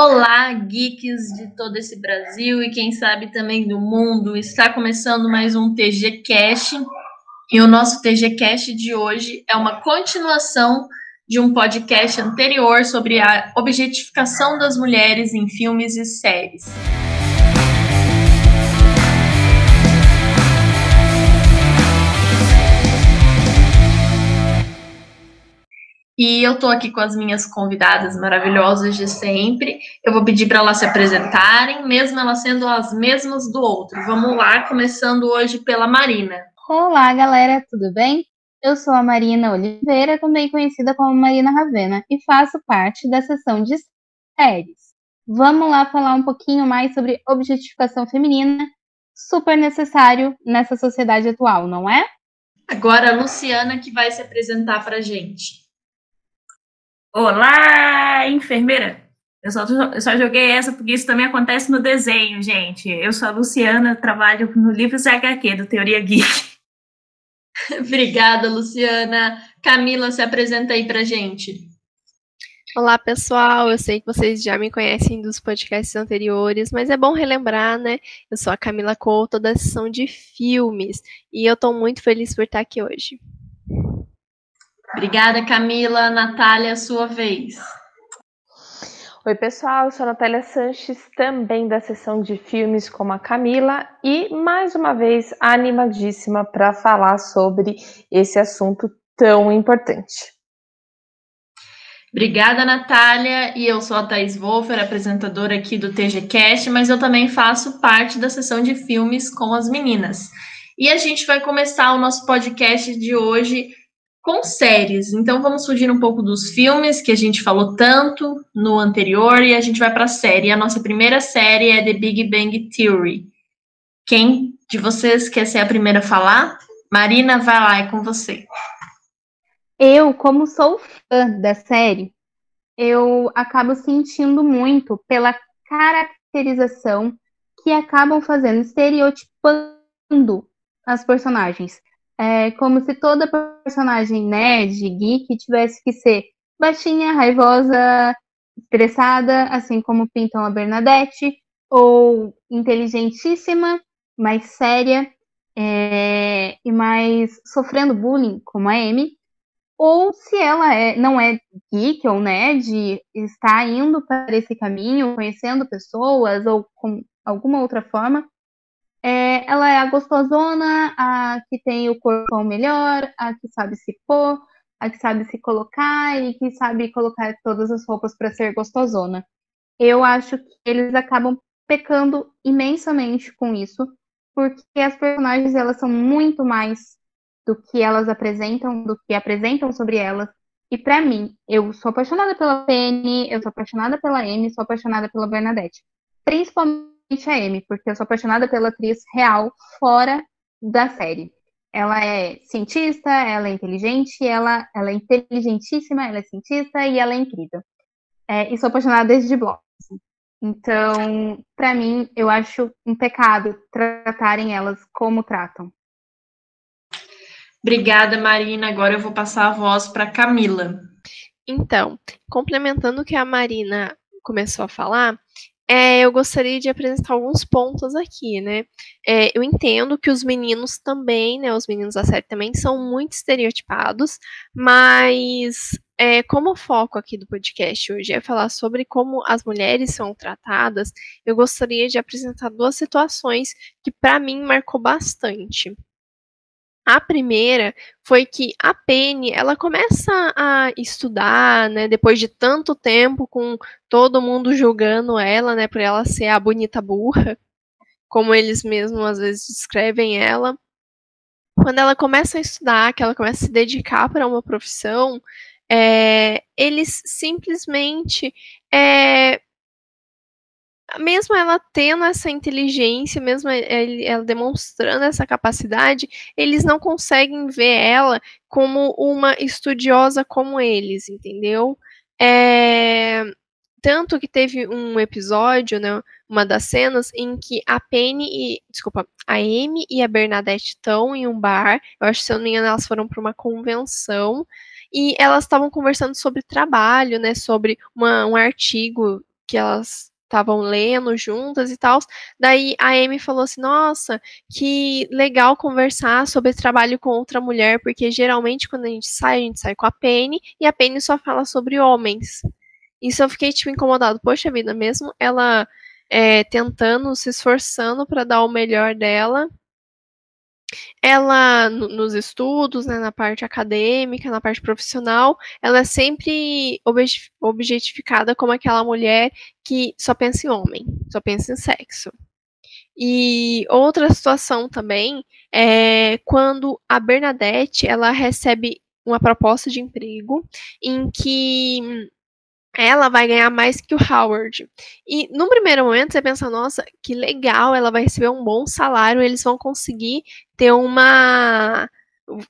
Olá, geeks de todo esse Brasil e quem sabe também do mundo. Está começando mais um TG Cash. E o nosso TG Cash de hoje é uma continuação de um podcast anterior sobre a objetificação das mulheres em filmes e séries. E eu tô aqui com as minhas convidadas maravilhosas de sempre. Eu vou pedir para elas se apresentarem, mesmo elas sendo as mesmas do outro. Vamos lá, começando hoje pela Marina. Olá, galera, tudo bem? Eu sou a Marina Oliveira, também conhecida como Marina Ravena, e faço parte da seção de séries. Vamos lá falar um pouquinho mais sobre objetificação feminina, super necessário nessa sociedade atual, não é? Agora a Luciana que vai se apresentar para gente. Olá, enfermeira! Eu só, eu só joguei essa porque isso também acontece no desenho, gente. Eu sou a Luciana, trabalho no livro HQ do Teoria Geek. Obrigada, Luciana. Camila, se apresenta aí pra gente. Olá, pessoal. Eu sei que vocês já me conhecem dos podcasts anteriores, mas é bom relembrar, né? Eu sou a Camila Couto da sessão de filmes e eu tô muito feliz por estar aqui hoje. Obrigada, Camila. Natália, sua vez. Oi, pessoal, eu sou a Natália Sanches, também da sessão de filmes como a Camila, e mais uma vez animadíssima para falar sobre esse assunto tão importante. Obrigada, Natália. E eu sou a Thais Wolfer, apresentadora aqui do TGCast, mas eu também faço parte da sessão de filmes com as meninas. E a gente vai começar o nosso podcast de hoje com séries. Então vamos fugir um pouco dos filmes que a gente falou tanto no anterior e a gente vai para a série. A nossa primeira série é The Big Bang Theory. Quem de vocês quer ser a primeira a falar? Marina, vai lá, é com você. Eu, como sou fã da série, eu acabo sentindo muito pela caracterização que acabam fazendo, estereotipando as personagens. É como se toda personagem nerd, geek, tivesse que ser baixinha, raivosa, estressada, assim como pintam a Bernadette, ou inteligentíssima, mais séria é, e mais sofrendo bullying, como a Amy, ou se ela é, não é geek ou nerd, está indo para esse caminho, conhecendo pessoas ou com alguma outra forma, é, ela é a gostosona, a que tem o corpo melhor, a que sabe se pôr, a que sabe se colocar e que sabe colocar todas as roupas para ser gostosona. Eu acho que eles acabam pecando imensamente com isso, porque as personagens elas são muito mais do que elas apresentam, do que apresentam sobre elas. E para mim, eu sou apaixonada pela Penny, eu sou apaixonada pela Amy, sou apaixonada pela Bernadette. Principalmente a Amy, porque eu sou apaixonada pela atriz real fora da série. Ela é cientista, ela é inteligente, ela, ela é inteligentíssima, ela é cientista e ela é incrível. É, e sou apaixonada desde Blossom. Então, para mim, eu acho um pecado tratarem elas como tratam. Obrigada, Marina. Agora eu vou passar a voz para Camila. Então, complementando o que a Marina começou a falar, é, eu gostaria de apresentar alguns pontos aqui, né? É, eu entendo que os meninos também, né? Os meninos da série também são muito estereotipados, mas é, como o foco aqui do podcast hoje é falar sobre como as mulheres são tratadas, eu gostaria de apresentar duas situações que para mim marcou bastante. A primeira foi que a Penny, ela começa a estudar, né, depois de tanto tempo com todo mundo julgando ela, né, por ela ser a bonita burra, como eles mesmos às vezes descrevem ela. Quando ela começa a estudar, que ela começa a se dedicar para uma profissão, é, eles simplesmente é, mesmo ela tendo essa inteligência, mesmo ela demonstrando essa capacidade, eles não conseguem ver ela como uma estudiosa como eles, entendeu? É, tanto que teve um episódio, né, uma das cenas em que a Penny e, desculpa, a Amy e a Bernadette estão em um bar, eu acho que se eu não me engano elas foram para uma convenção, e elas estavam conversando sobre trabalho, né, sobre uma, um artigo que elas estavam lendo juntas e tal. Daí a Amy falou assim: Nossa, que legal conversar sobre trabalho com outra mulher, porque geralmente quando a gente sai, a gente sai com a Penny e a Penny só fala sobre homens. Isso eu fiquei tipo incomodado. Poxa vida, mesmo ela é, tentando, se esforçando para dar o melhor dela, ela, nos estudos, né, na parte acadêmica, na parte profissional, ela é sempre objetificada como aquela mulher que só pensa em homem, só pensa em sexo. E outra situação também é quando a Bernadette ela recebe uma proposta de emprego em que ela vai ganhar mais que o Howard. E no primeiro momento você pensa, nossa, que legal, ela vai receber um bom salário, eles vão conseguir ter uma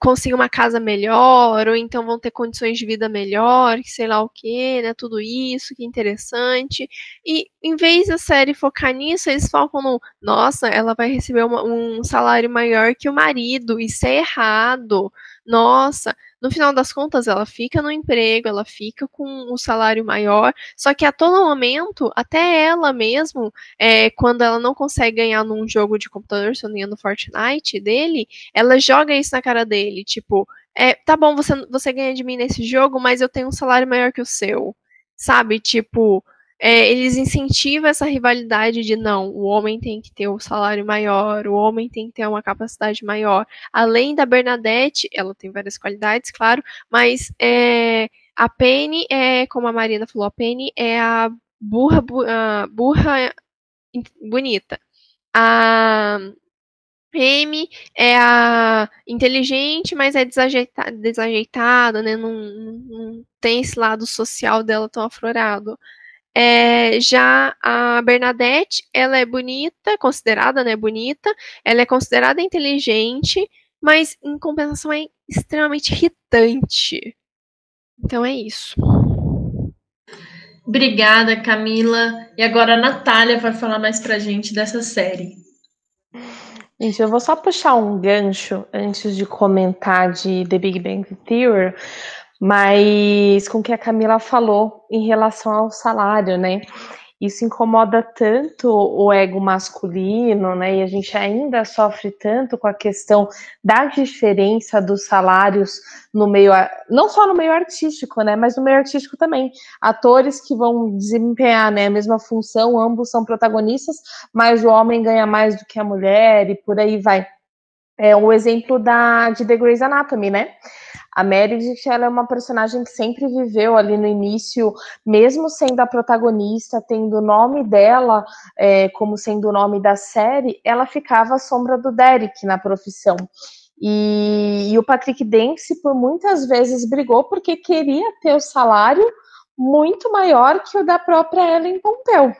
conseguir uma casa melhor, ou então vão ter condições de vida melhor, sei lá o que, né? Tudo isso, que interessante. E em vez da série focar nisso, eles focam no, nossa, ela vai receber uma, um salário maior que o marido, isso é errado. Nossa, no final das contas, ela fica no emprego, ela fica com um salário maior, só que a todo momento, até ela mesmo, é, quando ela não consegue ganhar num jogo de computador, se eu não no Fortnite dele, ela joga isso na cara dele, tipo, é, tá bom, você, você ganha de mim nesse jogo, mas eu tenho um salário maior que o seu, sabe? Tipo, é, eles incentivam essa rivalidade de não, o homem tem que ter um salário maior, o homem tem que ter uma capacidade maior. Além da Bernadette, ela tem várias qualidades, claro, mas é, a Penny é, como a Marina falou, a Penny é a burra, burra bonita. A Amy é a inteligente, mas é desajeitada, desajeitada né? Não, não, tem esse lado social dela tão aflorado. É, já a Bernadette, ela é bonita, considerada, né, bonita, ela é considerada inteligente, mas em compensação é extremamente irritante. Então é isso. Obrigada, Camila. E agora a Natália vai falar mais pra gente dessa série. Gente, eu vou só puxar um gancho antes de comentar de The Big Bang Theory, mas com o que a Camila falou em relação ao salário, né? Isso incomoda tanto o ego masculino, né? E a gente ainda sofre tanto com a questão da diferença dos salários no meio, não só no meio artístico, né? Mas no meio artístico também. Atores que vão desempenhar né, a mesma função, ambos são protagonistas, mas o homem ganha mais do que a mulher e por aí vai. É um exemplo da, de The Grey's Anatomy, né? A Meredith ela é uma personagem que sempre viveu ali no início, mesmo sendo a protagonista, tendo o nome dela é, como sendo o nome da série, ela ficava à sombra do Derek na profissão. E, e o Patrick Dempsey por muitas vezes brigou porque queria ter o salário muito maior que o da própria Ellen Pompeu.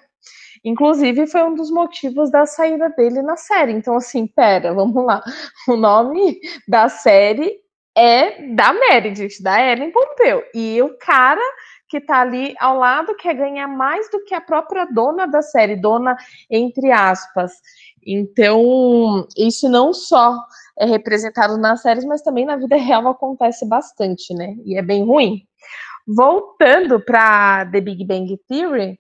Inclusive, foi um dos motivos da saída dele na série. Então, assim, pera, vamos lá. O nome da série é da Meredith, da Ellen Pompeu. E o cara que tá ali ao lado quer ganhar mais do que a própria dona da série, dona entre aspas. Então, isso não só é representado nas séries, mas também na vida real acontece bastante, né? E é bem ruim. Voltando para The Big Bang Theory,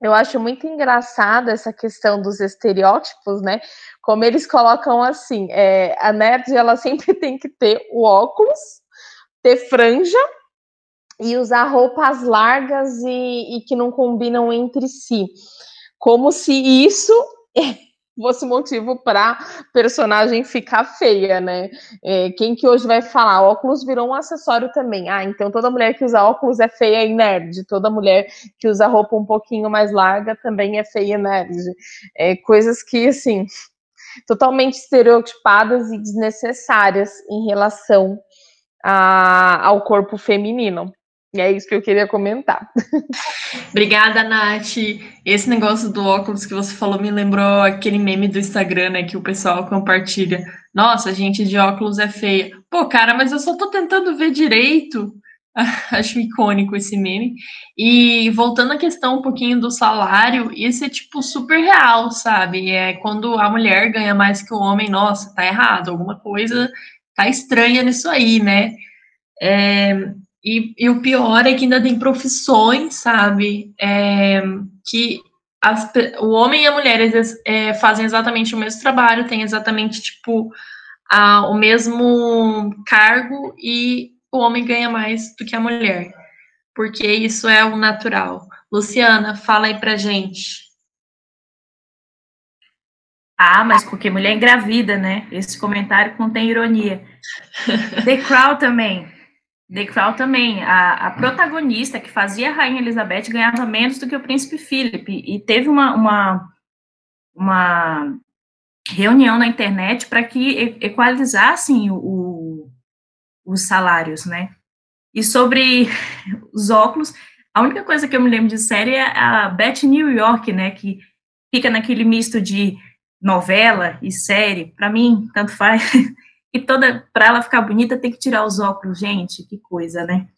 eu acho muito engraçada essa questão dos estereótipos, né? Como eles colocam assim, é, a nerd ela sempre tem que ter o óculos, ter franja e usar roupas largas e, e que não combinam entre si, como se isso fosse motivo para personagem ficar feia, né? É, quem que hoje vai falar? Óculos virou um acessório também. Ah, então toda mulher que usa óculos é feia e nerd. Toda mulher que usa roupa um pouquinho mais larga também é feia e nerd. É, coisas que, assim, totalmente estereotipadas e desnecessárias em relação a, ao corpo feminino. E é isso que eu queria comentar. Obrigada, Nath. Esse negócio do óculos que você falou me lembrou aquele meme do Instagram, né, que o pessoal compartilha. Nossa, gente de óculos é feia. Pô, cara, mas eu só tô tentando ver direito. Acho icônico esse meme. E voltando à questão um pouquinho do salário, isso é tipo super real, sabe? É quando a mulher ganha mais que o homem, nossa, tá errado, alguma coisa tá estranha nisso aí, né? É, e, e, o pior é que ainda tem profissões, sabe? É, que as, o homem e a mulher é, fazem exatamente o mesmo trabalho, têm exatamente, tipo, a, o mesmo cargo e o homem ganha mais do que a mulher, porque isso é o natural. Luciana, fala aí pra gente. Ah, mas porque mulher engravida, né? Esse comentário contém ironia. The Crown também. The Crown também. A, a, protagonista que fazia a Rainha Elizabeth ganhava menos do que o Príncipe Philip. E teve uma, uma, uma reunião na internet para que equalizassem o, os salários, né? E sobre os óculos, a única coisa que eu me lembro de série é a Beth New York, né? Que fica naquele misto de novela e série, para mim, tanto faz. E toda, para ela ficar bonita, tem que tirar os óculos, gente, que coisa, né?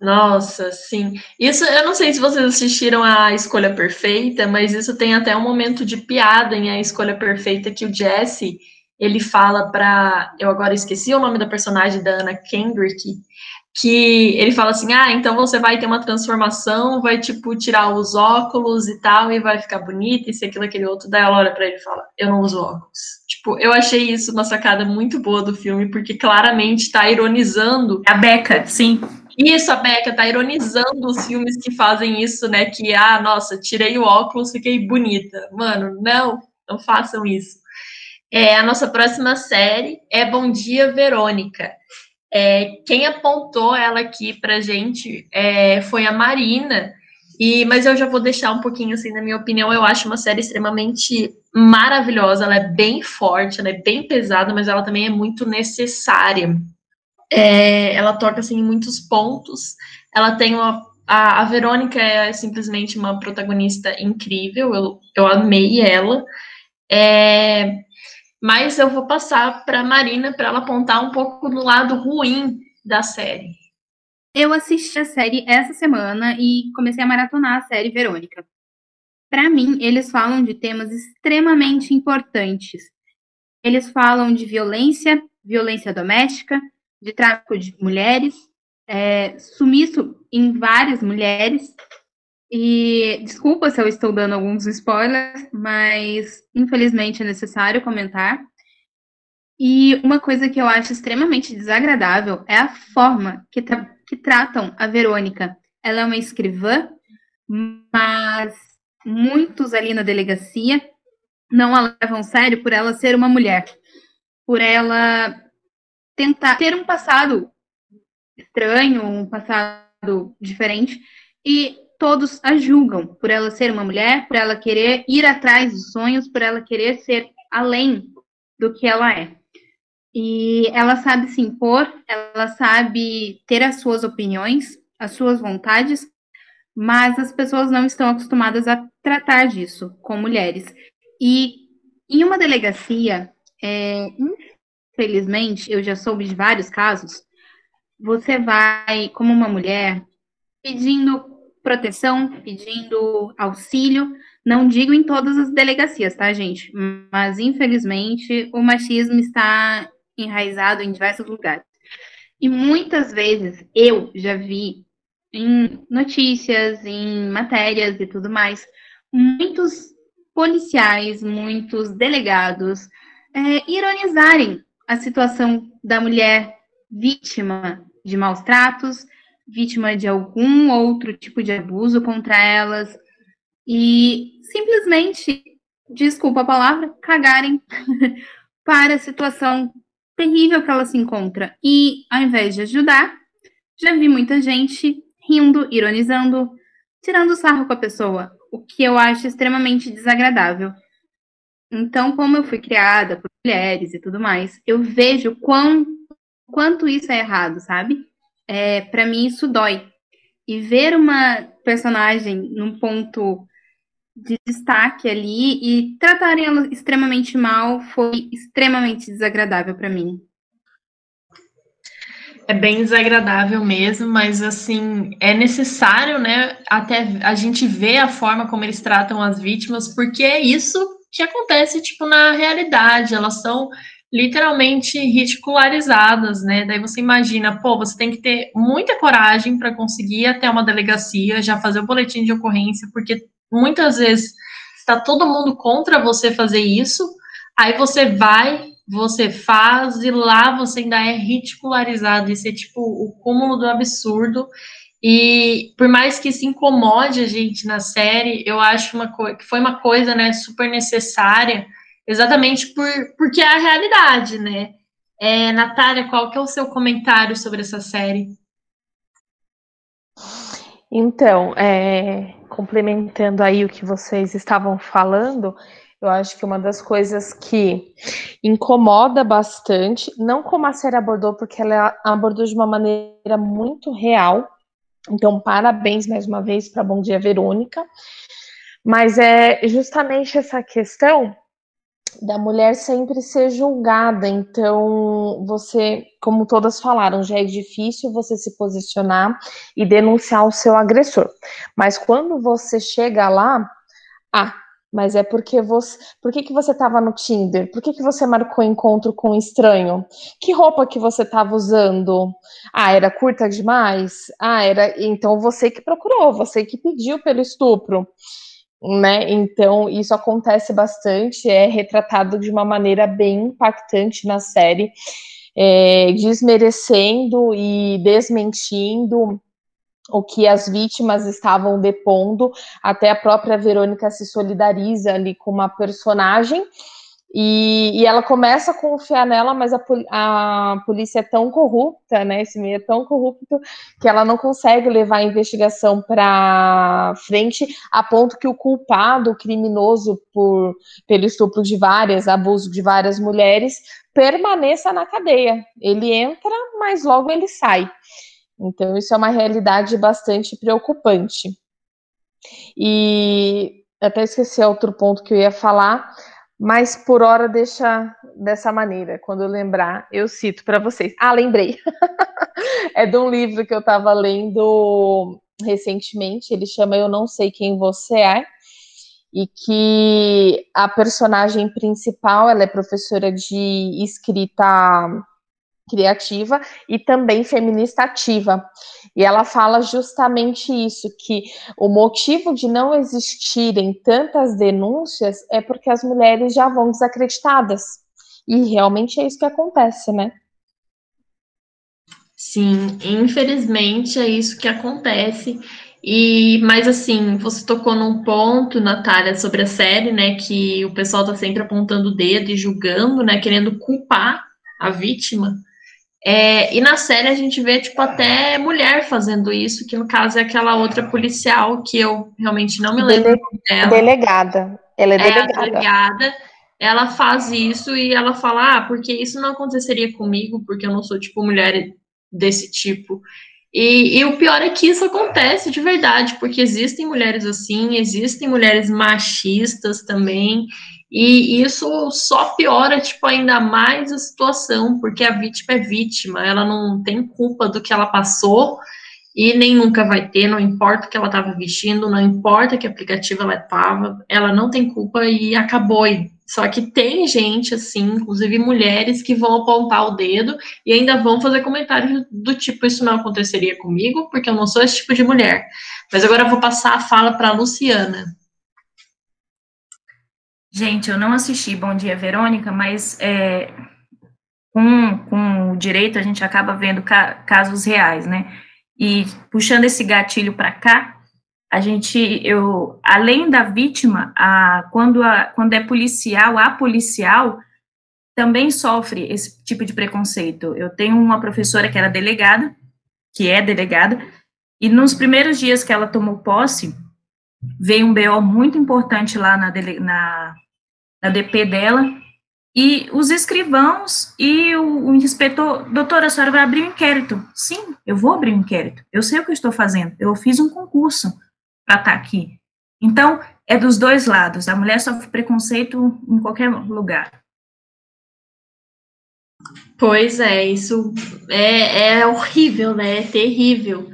Nossa, sim. Isso, eu não sei se vocês assistiram a Escolha Perfeita, mas isso tem até um momento de piada em A Escolha Perfeita que o Jesse, ele fala para, eu agora esqueci o nome da personagem da Anna Kendrick, que ele fala assim: ah, então você vai ter uma transformação, vai, tipo, tirar os óculos e tal, e vai ficar bonita, isso, aquilo, aquele outro. Daí ela olha pra ele e fala: eu não uso óculos. Tipo, eu achei isso uma sacada muito boa do filme, porque claramente tá ironizando. A Becca, sim. Isso, a Becca tá ironizando os filmes que fazem isso, né? Que, ah, nossa, tirei o óculos, fiquei bonita. Mano, não, não façam isso. É, a nossa próxima série é Bom Dia, Verônica. É, quem apontou ela aqui pra gente é, foi a Marina, e, mas eu já vou deixar um pouquinho assim, na minha opinião, eu acho uma série extremamente maravilhosa, ela é bem forte, ela é bem pesada, mas ela também é muito necessária. É, ela toca assim, em muitos pontos. Ela tem uma. A, a Verônica é simplesmente uma protagonista incrível, eu, eu amei ela. É, mas eu vou passar para Marina para ela apontar um pouco do lado ruim da série. Eu assisti a série essa semana e comecei a maratonar a série Verônica. Para mim, eles falam de temas extremamente importantes. Eles falam de violência, violência doméstica, de tráfico de mulheres, é, sumiço em várias mulheres, e desculpa se eu estou dando alguns spoilers, mas infelizmente é necessário comentar. E uma coisa que eu acho extremamente desagradável é a forma que, tra que tratam a Verônica. Ela é uma escrivã, mas muitos ali na delegacia não a levam sério por ela ser uma mulher, por ela tentar ter um passado estranho, um passado diferente, e todos a julgam por ela ser uma mulher, por ela querer ir atrás dos sonhos, por ela querer ser além do que ela é. E ela sabe se impor, ela sabe ter as suas opiniões, as suas vontades, mas as pessoas não estão acostumadas a tratar disso com mulheres. E em uma delegacia, é, infelizmente, eu já soube de vários casos, você vai, como uma mulher, pedindo proteção, pedindo auxílio. Não digo em todas as delegacias, tá, gente? Mas, infelizmente, o machismo está enraizado em diversos lugares. E muitas vezes eu já vi em notícias, em matérias e tudo mais, muitos policiais, muitos delegados é, ironizarem a situação da mulher vítima de maus tratos, vítima de algum outro tipo de abuso contra elas e simplesmente, desculpa a palavra, cagarem para a situação terrível que ela se encontra. E ao invés de ajudar, já vi muita gente rindo, ironizando, tirando sarro com a pessoa, o que eu acho extremamente desagradável. Então, como eu fui criada por mulheres e tudo mais, eu vejo quão, quanto isso é errado, sabe? É, para mim isso dói. E ver uma personagem num ponto de destaque ali e tratarem ela extremamente mal foi extremamente desagradável para mim. É bem desagradável mesmo, mas assim, é necessário, né, até a gente ver a forma como eles tratam as vítimas, porque é isso que acontece, tipo, na realidade, elas são literalmente ridicularizadas, né? Daí você imagina, pô, você tem que ter muita coragem para conseguir ir até uma delegacia, já fazer o boletim de ocorrência, porque muitas vezes está todo mundo contra você fazer isso, aí você vai, você faz e lá você ainda é ridicularizado, isso é tipo o cúmulo do absurdo. E por mais que isso incomode a gente na série, eu acho uma que foi uma coisa, né, super necessária, exatamente por, porque é a realidade, né? É, Natália, qual que é o seu comentário sobre essa série? Então, é, complementando aí o que vocês estavam falando, eu acho que uma das coisas que incomoda bastante, não como a série abordou, porque ela abordou de uma maneira muito real. Então, parabéns mais uma vez para Bom Dia Verônica. Mas é justamente essa questão da mulher sempre ser julgada. Então, você, como todas falaram, já é difícil você se posicionar e denunciar o seu agressor. Mas quando você chega lá, ah, mas é porque você. Por que, que você estava no Tinder? Por que, que você marcou encontro com um estranho? Que roupa que você estava usando? Ah, era curta demais? Ah, era. Então você que procurou, você que pediu pelo estupro né? Então, isso acontece bastante, é retratado de uma maneira bem impactante na série, é, desmerecendo e desmentindo o que as vítimas estavam depondo, até a própria Verônica se solidariza ali com uma personagem e, e, ela começa a confiar nela, mas a, a, polícia é tão corrupta, né? Esse meio é tão corrupto que ela não consegue levar a investigação para frente, a ponto que o culpado, o criminoso por pelo estupro de várias, abuso de várias mulheres, permaneça na cadeia. Ele entra, mas logo ele sai. Então isso é uma realidade bastante preocupante. E até esqueci outro ponto que eu ia falar mas por hora deixa dessa maneira. Quando eu lembrar, eu cito para vocês. Ah, lembrei. é de um livro que eu estava lendo recentemente. Ele chama Eu Não Sei Quem Você É. E que a personagem principal, ela é professora de escrita criativa e também feminista ativa. E ela fala justamente isso, que o motivo de não existirem tantas denúncias é porque as mulheres já vão desacreditadas. E realmente é isso que acontece, né? Sim, infelizmente é isso que acontece. E, mas assim, você tocou num ponto, Natália, sobre a série, né, que o pessoal tá sempre apontando o dedo e julgando, né, querendo culpar a vítima. É, e na série a gente vê, tipo, até mulher fazendo isso, que no caso é aquela outra policial, que eu realmente não me lembro Dele dela. Delegada. Ela é, é delegada. delegada. Ela faz isso e ela fala, ah, porque isso não aconteceria comigo, porque eu não sou, tipo, mulher desse tipo. E, e, o pior é que isso acontece de verdade, porque existem mulheres assim, existem mulheres machistas também, e isso só piora, tipo, ainda mais a situação, porque a vítima é vítima, ela não tem culpa do que ela passou e nem nunca vai ter, não importa o que ela estava vestindo, não importa que aplicativo ela estava, ela não tem culpa e acabou. Só que tem gente, assim, inclusive mulheres, que vão apontar o dedo e ainda vão fazer comentários do tipo: Isso não aconteceria comigo, porque eu não sou esse tipo de mulher. Mas agora eu vou passar a fala para a Luciana. Gente, eu não assisti Bom Dia Verônica, mas é, com, com o direito a gente acaba vendo ca casos reais, né? E puxando esse gatilho para cá, a gente, eu, além da vítima, a, quando, a, quando é policial, a policial também sofre esse tipo de preconceito. Eu tenho uma professora que era delegada, que é delegada, e nos primeiros dias que ela tomou posse, veio um BO muito importante lá na, na da DP dela, e os escrivãos e o, o, inspetor, doutora, a senhora vai abrir um inquérito. Sim, eu vou abrir um inquérito. Eu sei o que eu estou fazendo. Eu fiz um concurso para estar tá aqui. Então, é dos dois lados. A mulher sofre preconceito em qualquer lugar. Pois é, isso é, é horrível, né? É terrível.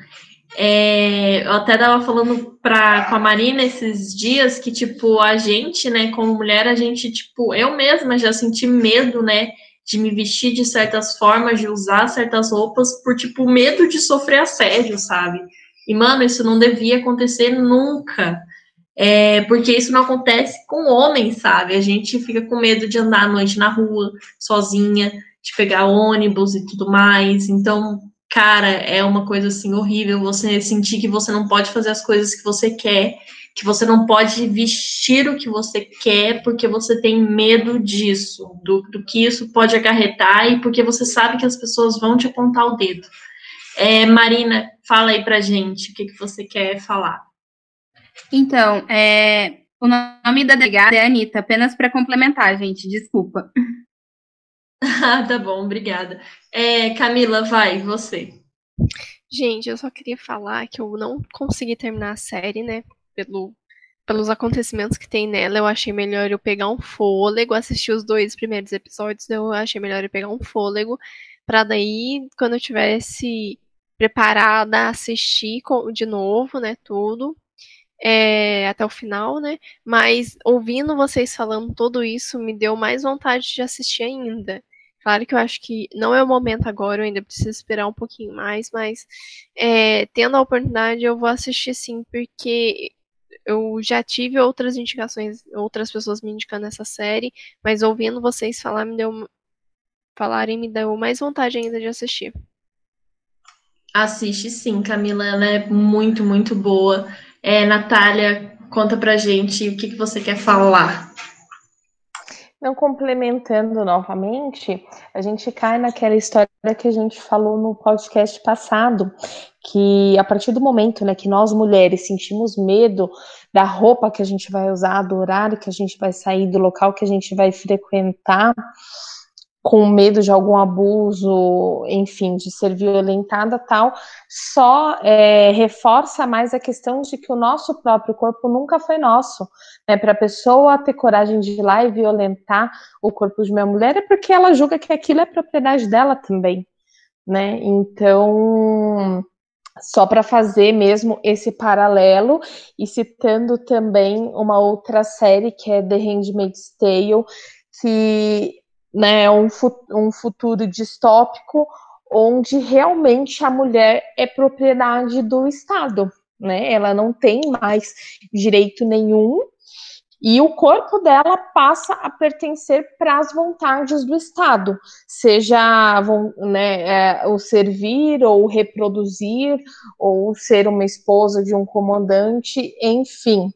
É, eu até tava falando pra, com a Marina esses dias que, tipo, a gente, né, como mulher, a gente, tipo, eu mesma já senti medo, né, de me vestir de certas formas, de usar certas roupas, por, tipo, medo de sofrer assédio, sabe? E, mano, isso não devia acontecer nunca. É, porque isso não acontece com homens, sabe? A gente fica com medo de andar à noite na rua, sozinha, de pegar ônibus e tudo mais. Então, cara, é uma coisa assim horrível você sentir que você não pode fazer as coisas que você quer, que você não pode vestir o que você quer porque você tem medo disso, do, do que isso pode acarretar e porque você sabe que as pessoas vão te apontar o dedo. É, Marina, fala aí pra gente o que, que você quer falar. Então, é, o nome da delegada é Anitta, apenas para complementar, gente, desculpa. Ah, tá bom, obrigada. É, Camila, vai, você. Gente, eu só queria falar que eu não consegui terminar a série, né? Pelo, pelos acontecimentos que tem nela, eu achei melhor eu pegar um fôlego, assistir os dois primeiros episódios, eu achei melhor eu pegar um fôlego, para daí, quando eu tivesse preparada, assistir de novo, né, tudo, é, até o final, né? Mas ouvindo vocês falando tudo isso me deu mais vontade de assistir ainda. Claro que eu acho que não é o momento agora, eu ainda preciso esperar um pouquinho mais, mas é, tendo a oportunidade eu vou assistir sim, porque eu já tive outras indicações, outras pessoas me indicando essa série, mas ouvindo vocês falar me deu falarem me deu mais vontade ainda de assistir. Assiste sim, Camila, ela é muito, muito boa. É, Natália, conta pra gente o que, que você quer falar. Não complementando novamente, a gente cai naquela história que a gente falou no podcast passado, que a partir do momento né, que nós mulheres sentimos medo da roupa que a gente vai usar, do horário que a gente vai sair, do local que a gente vai frequentar, com medo de algum abuso, enfim, de ser violentada tal, só é, reforça mais a questão de que o nosso próprio corpo nunca foi nosso. Né? Para a pessoa ter coragem de ir lá e violentar o corpo de uma mulher é porque ela julga que aquilo é propriedade dela também. Né? Então, só para fazer mesmo esse paralelo e citando também uma outra série que é The Handmaid's Tale, que né, um, um futuro distópico onde realmente a mulher é propriedade do Estado, né? Ela não tem mais direito nenhum e o corpo dela passa a pertencer para as vontades do Estado, seja né, é, o servir ou reproduzir ou ser uma esposa de um comandante, enfim.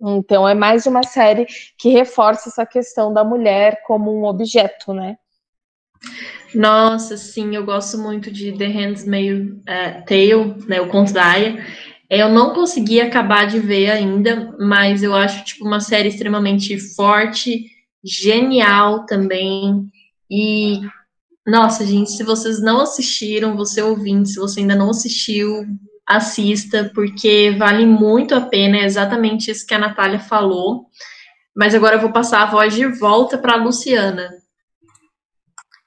Então é mais uma série que reforça essa questão da mulher como um objeto, né? Nossa, sim, eu gosto muito de The Handmaid's uh, Tale, né, o Conto da Aya. Eu não consegui acabar de ver ainda, mas eu acho tipo uma série extremamente forte, genial também. E nossa, gente, se vocês não assistiram, você ouvinte, se você ainda não assistiu, assista, porque vale muito a pena, é exatamente isso que a Natália falou. Mas agora eu vou passar a voz de volta para a Luciana.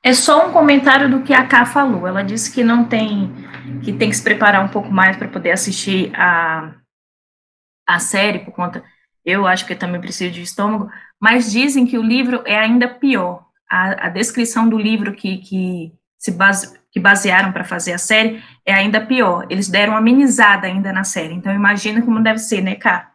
É só um comentário do que a Ká falou. Ela disse que não tem, que tem que se preparar um pouco mais para poder assistir a, a série, por conta. Eu acho que eu também preciso de estômago, mas dizem que o livro é ainda pior. A, a descrição do livro que, que se base, que basearam para fazer a série é ainda pior. Eles deram uma amenizada ainda na série. Então imagina como deve ser, né, Cá?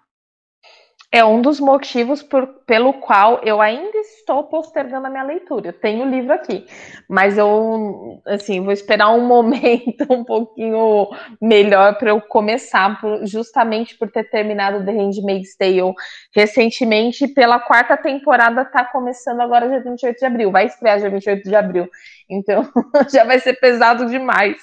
É um dos motivos por, pelo qual eu ainda estou postergando a minha leitura. Eu tenho o livro aqui, mas eu, assim, vou esperar um momento um pouquinho melhor para eu começar, por, justamente por ter terminado The Handmaid's Tale recentemente. Pela quarta temporada está começando agora dia 28 de abril. Vai estrear dia 28 de abril. Então já vai ser pesado demais.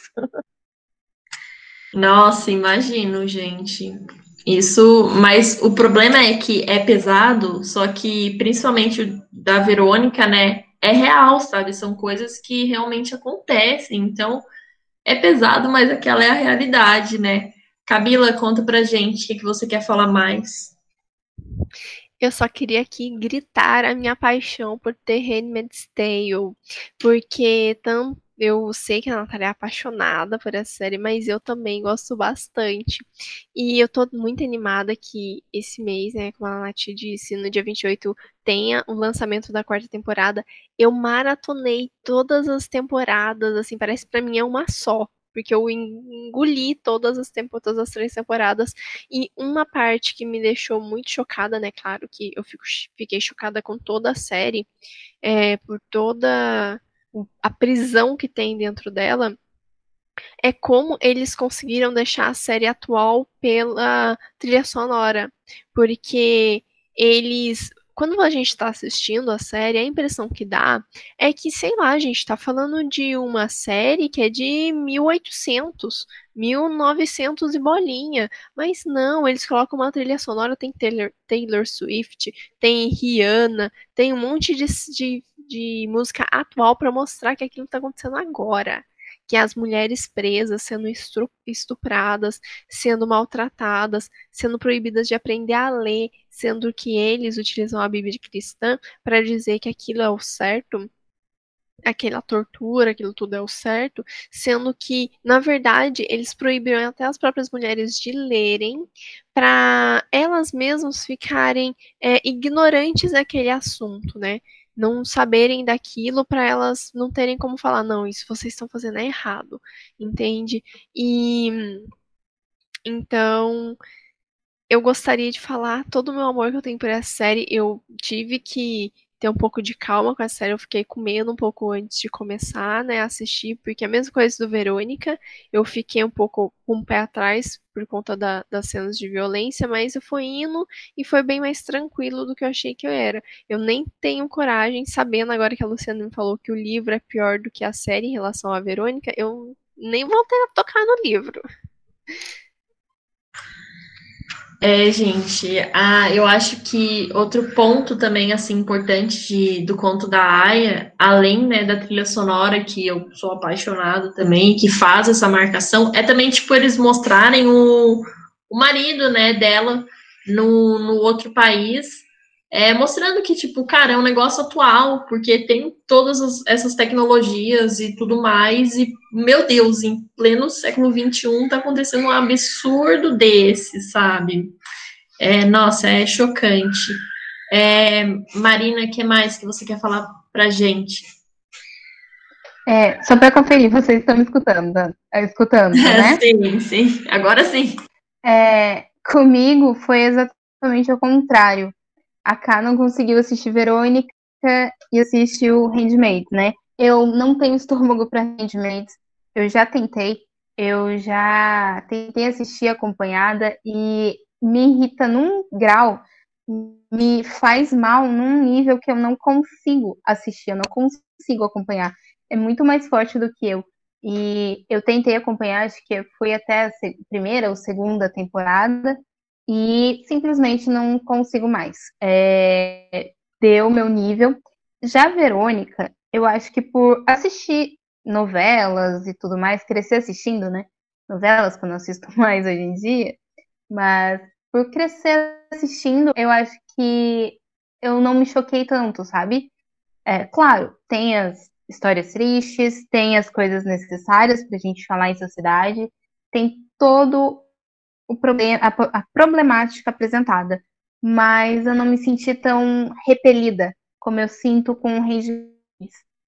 Nossa, imagino, gente. Isso, mas o problema é que é pesado, só que principalmente da Verônica, né, é real, sabe? São coisas que realmente acontecem. Então, é pesado, mas aquela é a realidade, né? Camila, conta pra gente o que, você quer falar mais. Eu só queria aqui gritar a minha paixão por The Handmaid's Tale, porque tanto eu sei que a Natália é apaixonada por essa série, mas eu também gosto bastante. E eu tô muito animada que esse mês, né, como a Nath disse, no dia 28 tenha o lançamento da quarta temporada. Eu maratonei todas as temporadas, assim, parece para mim é uma só porque eu engoli todas as todas as três temporadas. E uma parte que me deixou muito chocada, né? Claro que eu fico, fiquei chocada com toda a série, é, por toda a prisão que tem dentro dela, é como eles conseguiram deixar a série atual pela trilha sonora. Porque eles quando a gente está assistindo a série, a impressão que dá é que, sei lá, a gente está falando de uma série que é de 1800, 1900 e bolinha. Mas não, eles colocam uma trilha sonora, tem Taylor, Taylor Swift, tem Rihanna, tem um monte de, de, de música atual para mostrar que aquilo está acontecendo agora que as mulheres presas sendo estupradas, sendo maltratadas, sendo proibidas de aprender a ler, sendo que eles utilizam a Bíblia cristã para dizer que aquilo é o certo, aquela tortura, aquilo tudo é o certo, sendo que, na verdade, eles proibiram até as próprias mulheres de lerem para elas mesmas ficarem é, ignorantes daquele assunto, né? Não saberem daquilo para elas não terem como falar, não, isso vocês estão fazendo é errado, entende? E então eu gostaria de falar todo o meu amor que eu tenho por essa série. Eu tive que ter um pouco de calma com a série. Eu fiquei com medo um pouco antes de começar, né, a assistir, porque a mesma coisa do Verônica, eu fiquei um pouco com o pé atrás por conta da, das cenas de violência, mas eu fui indo e foi bem mais tranquilo do que eu achei que eu era. Eu nem tenho coragem, sabendo agora que a Luciana me falou que o livro é pior do que a série em relação à Verônica, eu nem voltei a tocar no livro. É, gente, ah, eu acho que outro ponto também, assim, importante de, do conto da Aya, além, né, da trilha sonora, que eu sou apaixonado também, que faz essa marcação, é também, tipo, eles mostrarem o, o marido, né, dela no, no outro país, é, mostrando que, tipo, cara, é um negócio atual, porque tem todas as, essas tecnologias e tudo mais, e, meu Deus, em pleno século XXI tá acontecendo um absurdo desse, sabe? É, nossa, é chocante. É, Marina, o que mais que você quer falar pra gente? É, só para conferir, vocês estão me escutando, é, escutando, né? sim, sim, agora sim. É, comigo foi exatamente o contrário a Ká não conseguiu assistir Verônica e assistiu Handmaid, né? Eu não tenho estômago para Handmaid. Eu já tentei, eu já tentei assistir acompanhada e me irrita num grau, me faz mal num nível que eu não consigo assistir, eu não consigo acompanhar. É muito mais forte do que eu. E eu tentei acompanhar, acho que fui até a primeira ou segunda temporada, e simplesmente não consigo mais. É, deu meu nível. Já a Verônica, eu acho que por assistir novelas e tudo mais, crescer assistindo, né? Novelas que eu não assisto mais hoje em dia, mas por crescer assistindo, eu acho que eu não me choquei tanto, sabe? É, claro, tem as histórias tristes, tem as coisas necessárias pra gente falar em sociedade, tem todo o problema, a, a problemática apresentada, mas eu não me senti tão repelida como eu sinto com o Rei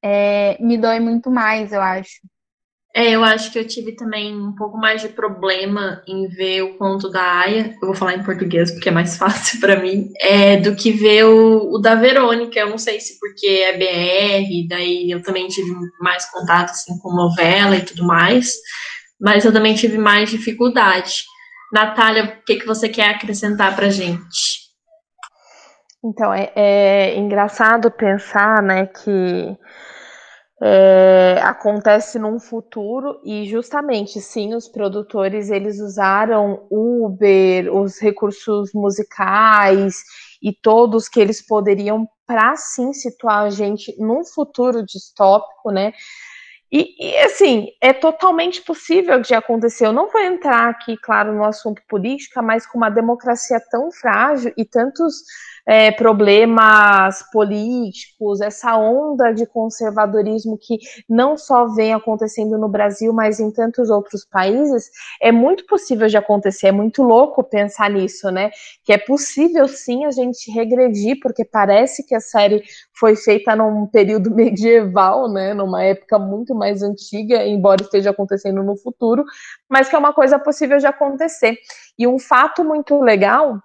é, me dói muito mais, eu acho. É, eu acho que eu tive também um pouco mais de problema em ver o conto da Aya, eu vou falar em português porque é mais fácil para mim, é, do que ver o, o, da Verônica. Eu não sei se porque é BR, daí eu também tive mais contato assim, com novela e tudo mais, mas eu também tive mais dificuldade. Natália, o que, que você quer acrescentar para gente? Então, é, é engraçado pensar, né, que é, acontece num futuro e justamente sim os produtores eles usaram Uber, os recursos musicais e todos que eles poderiam para sim situar a gente num futuro distópico, né? E, e, assim, é totalmente possível de acontecer. Eu não vou entrar aqui, claro, no assunto política, mas com uma democracia tão frágil e tantos é, problemas políticos, essa onda de conservadorismo que não só vem acontecendo no Brasil, mas em tantos outros países, é muito possível de acontecer. É muito louco pensar nisso, né? Que é possível sim a gente regredir, porque parece que a série foi feita num período medieval, né? Numa época muito mais antiga, embora esteja acontecendo no futuro, mas que é uma coisa possível de acontecer. E um fato muito legal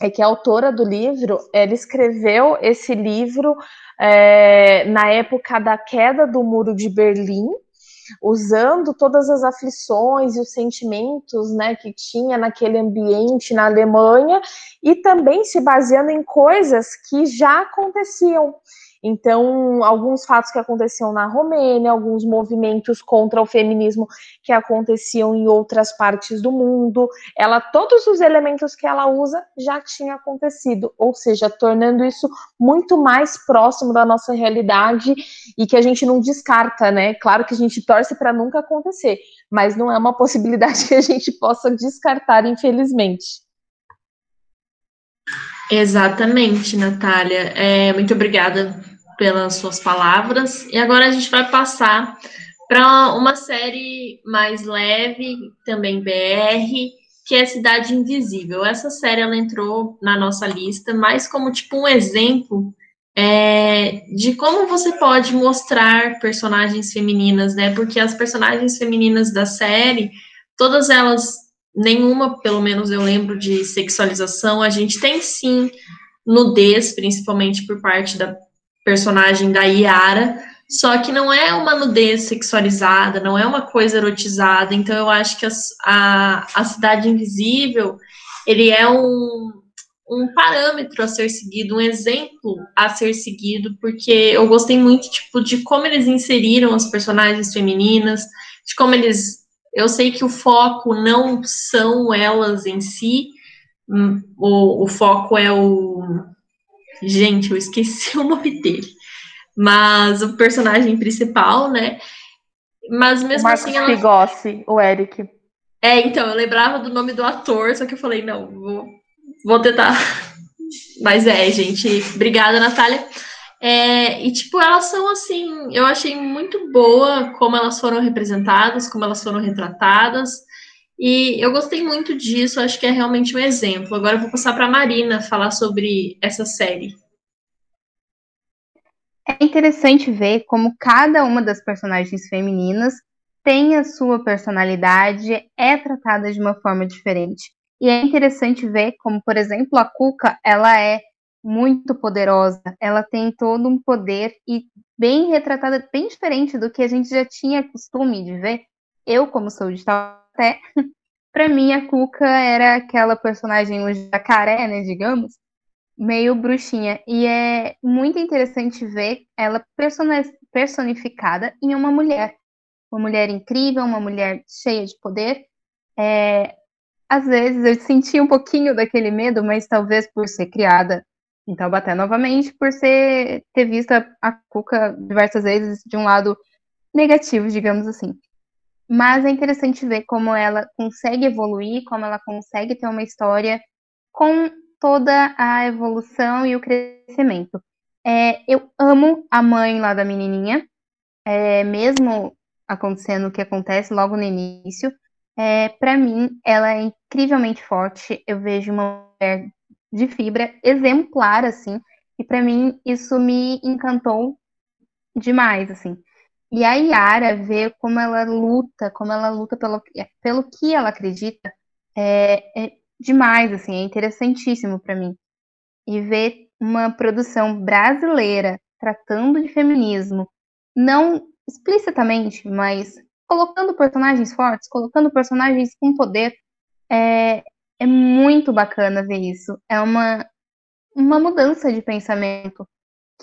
é que a autora do livro, ela escreveu esse livro é, na época da queda do muro de Berlim, usando todas as aflições e os sentimentos né, que tinha naquele ambiente na Alemanha e também se baseando em coisas que já aconteciam. Então, alguns fatos que aconteciam na Romênia, alguns movimentos contra o feminismo que aconteciam em outras partes do mundo, ela todos os elementos que ela usa já tinham acontecido, ou seja, tornando isso muito mais próximo da nossa realidade e que a gente não descarta, né? Claro que a gente torce para nunca acontecer, mas não é uma possibilidade que a gente possa descartar, infelizmente. Exatamente, Natália. É, muito obrigada pelas suas palavras. E agora a gente vai passar para uma série mais leve, também BR, que é Cidade Invisível. Essa série ela entrou na nossa lista mais como tipo um exemplo é, de como você pode mostrar personagens femininas, né? Porque as personagens femininas da série, todas elas nenhuma, pelo menos eu lembro, de sexualização. A gente tem sim nudez, principalmente por parte da personagem da Yara, só que não é uma nudez sexualizada, não é uma coisa erotizada. Então eu acho que a, a, a Cidade Invisível ele é um, um parâmetro a ser seguido, um exemplo a ser seguido, porque eu gostei muito tipo, de como eles inseriram as personagens femininas, de como eles eu sei que o foco não são elas em si, hum, o, o foco é o. Gente, eu esqueci o nome dele. Mas o personagem principal, né? Mas mesmo o Marcos assim. Ela... Pigossi, o Eric. É, então, eu lembrava do nome do ator, só que eu falei, não, vou, vou tentar. Mas é, gente. Obrigada, Natália. É, e, tipo, elas são assim, eu achei muito boa como elas foram representadas, como elas foram retratadas. E eu gostei muito disso, acho que é realmente um exemplo. Agora eu vou passar para a Marina falar sobre essa série. É interessante ver como cada uma das personagens femininas tem a sua personalidade, é tratada de uma forma diferente. E é interessante ver como, por exemplo, a Cuca, ela é muito poderosa. Ela tem todo um poder e bem retratada, bem diferente do que a gente já tinha costume de ver. Eu, como sou de Taubaté, para mim a Cuca era aquela personagem, o jacaré, né, digamos, meio bruxinha. E é muito interessante ver ela personificada em uma mulher. Uma mulher incrível, uma mulher cheia de poder. É, às vezes eu senti um pouquinho daquele medo, mas talvez por ser criada em Taubaté novamente, por ser, ter visto a, a Cuca diversas vezes de um lado negativo, digamos assim. Mas é interessante ver como ela consegue evoluir, como ela consegue ter uma história com toda a evolução e o crescimento. É, eu amo a mãe lá da menininha, é, mesmo acontecendo o que acontece logo no início. É, para mim, ela é incrivelmente forte. Eu vejo uma mulher de fibra exemplar, assim, e para mim isso me encantou demais, assim. E a Yara ver como ela luta, como ela luta pelo, pelo que ela acredita, é, é demais, assim, é interessantíssimo para mim. E ver uma produção brasileira tratando de feminismo, não explicitamente, mas colocando personagens fortes, colocando personagens com poder, é, é muito bacana ver isso. É uma, uma mudança de pensamento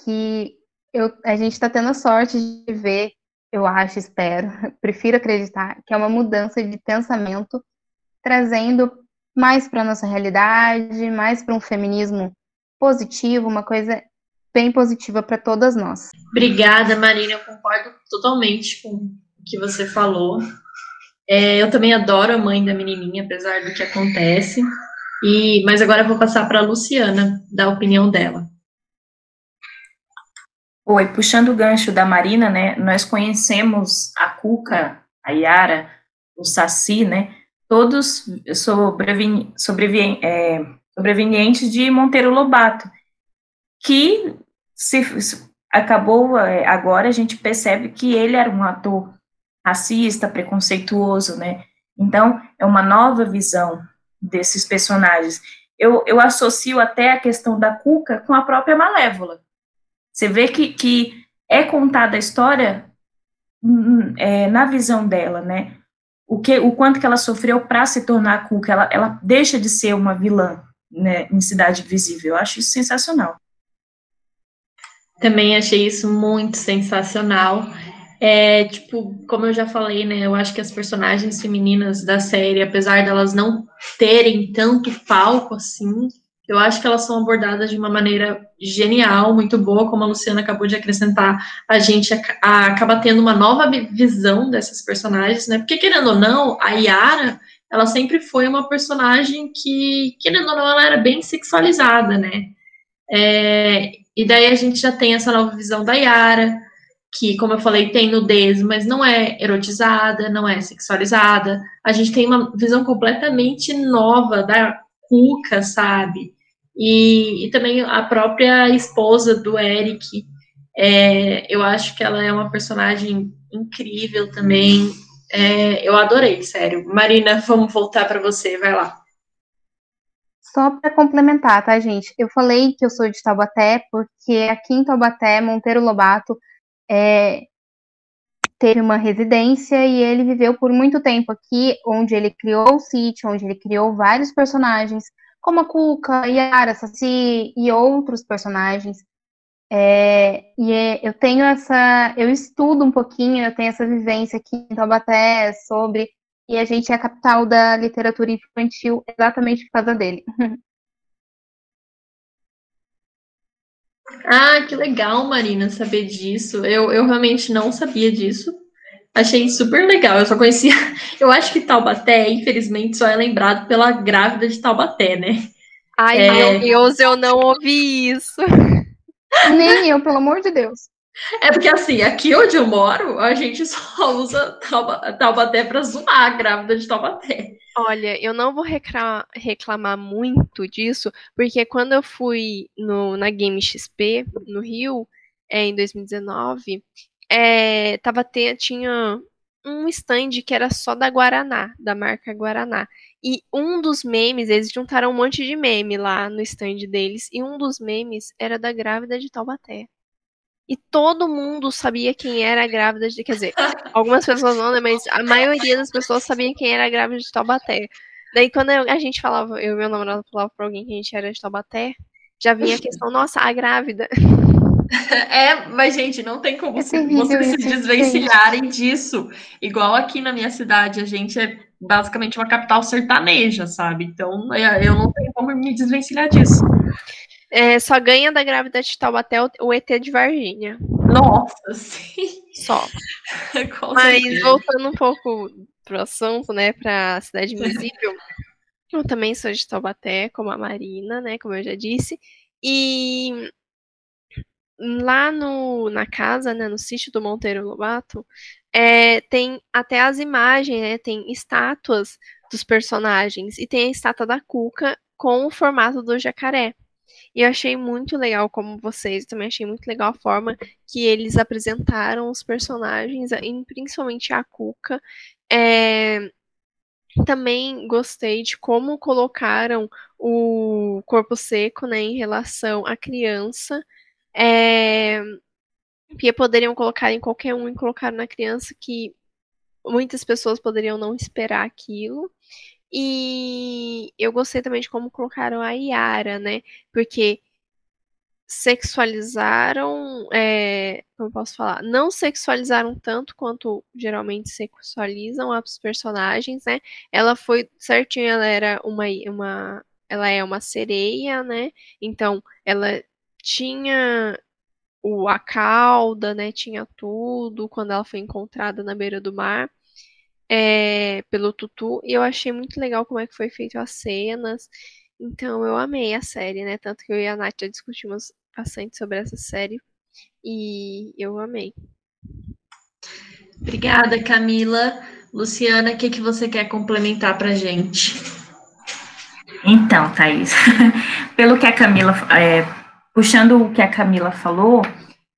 que eu, a gente está tendo a sorte de ver, eu acho, espero, prefiro acreditar, que é uma mudança de pensamento trazendo mais para a nossa realidade, mais para um feminismo positivo, uma coisa bem positiva para todas nós. Obrigada, Marina. Eu concordo totalmente com o que você falou. É, eu também adoro a mãe da menininha, apesar do que acontece. E, mas agora eu vou passar para a Luciana, dar a opinião dela. Oi, puxando o gancho da Marina, né? Nós conhecemos a Cuca, a Yara, o Saci, né? Todos sobrevi é, de Monteiro Lobato, que se, se acabou é, agora a gente percebe que ele era um ator racista, preconceituoso, né? Então é uma nova visão desses personagens. Eu, eu associo até a questão da Cuca com a própria Malévola você vê que, que é contada a história hum, é, na visão dela, né? O, que, o quanto que ela sofreu para se tornar a Cuca, ela, ela deixa de ser uma vilã né, em Cidade Visível. Eu acho isso sensacional. Também achei isso muito sensacional. É, tipo, como eu já falei, né? Eu acho que as personagens femininas da série, apesar delas não terem tanto palco assim, eu acho que elas são abordadas de uma maneira genial, muito boa, como a Luciana acabou de acrescentar. A gente acaba tendo uma nova visão dessas personagens, né? Porque, querendo ou não, a Yara, ela sempre foi uma personagem que, querendo ou não, ela era bem sexualizada, né? É, e daí a gente já tem essa nova visão da Yara, que, como eu falei, tem nudez, mas não é erotizada, não é sexualizada. A gente tem uma visão completamente nova da Cuca, sabe? E, e também a própria esposa do Eric, é, eu acho que ela é uma personagem incrível também. É, eu adorei, sério. Marina, vamos voltar para você, vai lá. Só para complementar, tá, gente? Eu falei que eu sou de Taubaté porque aqui em Taubaté, Monteiro Lobato é, teve uma residência e ele viveu por muito tempo aqui, onde ele criou o sítio, onde ele criou vários personagens, como a Cuca, Yara, Saci e outros personagens. É, e é, eu tenho essa, eu estudo um pouquinho, eu tenho essa vivência aqui em Taubaté sobre, e a gente é a capital da literatura infantil exatamente por causa dele. Ah, que legal, Marina, saber disso. Eu, eu realmente não sabia disso. Achei super legal. Eu só conhecia. Eu acho que Taubaté, infelizmente, só é lembrado pela grávida de Taubaté, né? Ai, é... meu Deus, eu não ouvi isso. Nem eu, pelo amor de Deus. É porque assim, aqui onde eu moro, a gente só usa Taubaté para zoar a grávida de Taubaté. Olha, eu não vou reclamar muito disso, porque quando eu fui no, na Game XP, no Rio, é, em 2019, é, tava te, tinha um stand que era só da Guaraná, da marca Guaraná. E um dos memes, eles juntaram um monte de meme lá no stand deles, e um dos memes era da grávida de Taubaté. E todo mundo sabia quem era a grávida de. Quer dizer, algumas pessoas não, né? Mas a maioria das pessoas sabia quem era a grávida de Taubaté. Daí quando a gente falava, eu e meu namorado falava pra alguém que a gente era de Taubaté, já vinha a questão, nossa, a grávida. É, mas, gente, não tem como é vocês se desvencilharem disso. Igual aqui na minha cidade, a gente é basicamente uma capital sertaneja, sabe? Então, é, eu não tenho como me desvencilhar disso. É, só ganha da grávida de Taubaté o ET de Varginha. Nossa, sim. Só. Mas voltando um pouco pro assunto, né, pra Cidade Invisível, eu também sou de Taubaté, como a Marina, né, como eu já disse, e lá no, na casa, né, no sítio do Monteiro Lobato, é, tem até as imagens, né, tem estátuas dos personagens, e tem a estátua da Cuca com o formato do jacaré. E eu achei muito legal, como vocês, também achei muito legal a forma que eles apresentaram os personagens, principalmente a Cuca. É, também gostei de como colocaram o corpo seco né, em relação à criança. É, que poderiam colocar em qualquer um e colocar na criança que muitas pessoas poderiam não esperar aquilo. E eu gostei também de como colocaram a Yara, né? Porque sexualizaram, é, como posso falar, não sexualizaram tanto quanto geralmente sexualizam os personagens, né? Ela foi certinho, ela era uma, uma, ela é uma sereia, né? Então ela tinha o, a cauda, né? Tinha tudo quando ela foi encontrada na beira do mar é, pelo Tutu. E eu achei muito legal como é que foi feito as cenas. Então eu amei a série, né? Tanto que eu e a Nath já discutimos bastante sobre essa série e eu amei. Obrigada, Camila. Luciana, o que, que você quer complementar para gente? Então, Thaís, pelo que a Camila, é, puxando o que a Camila falou,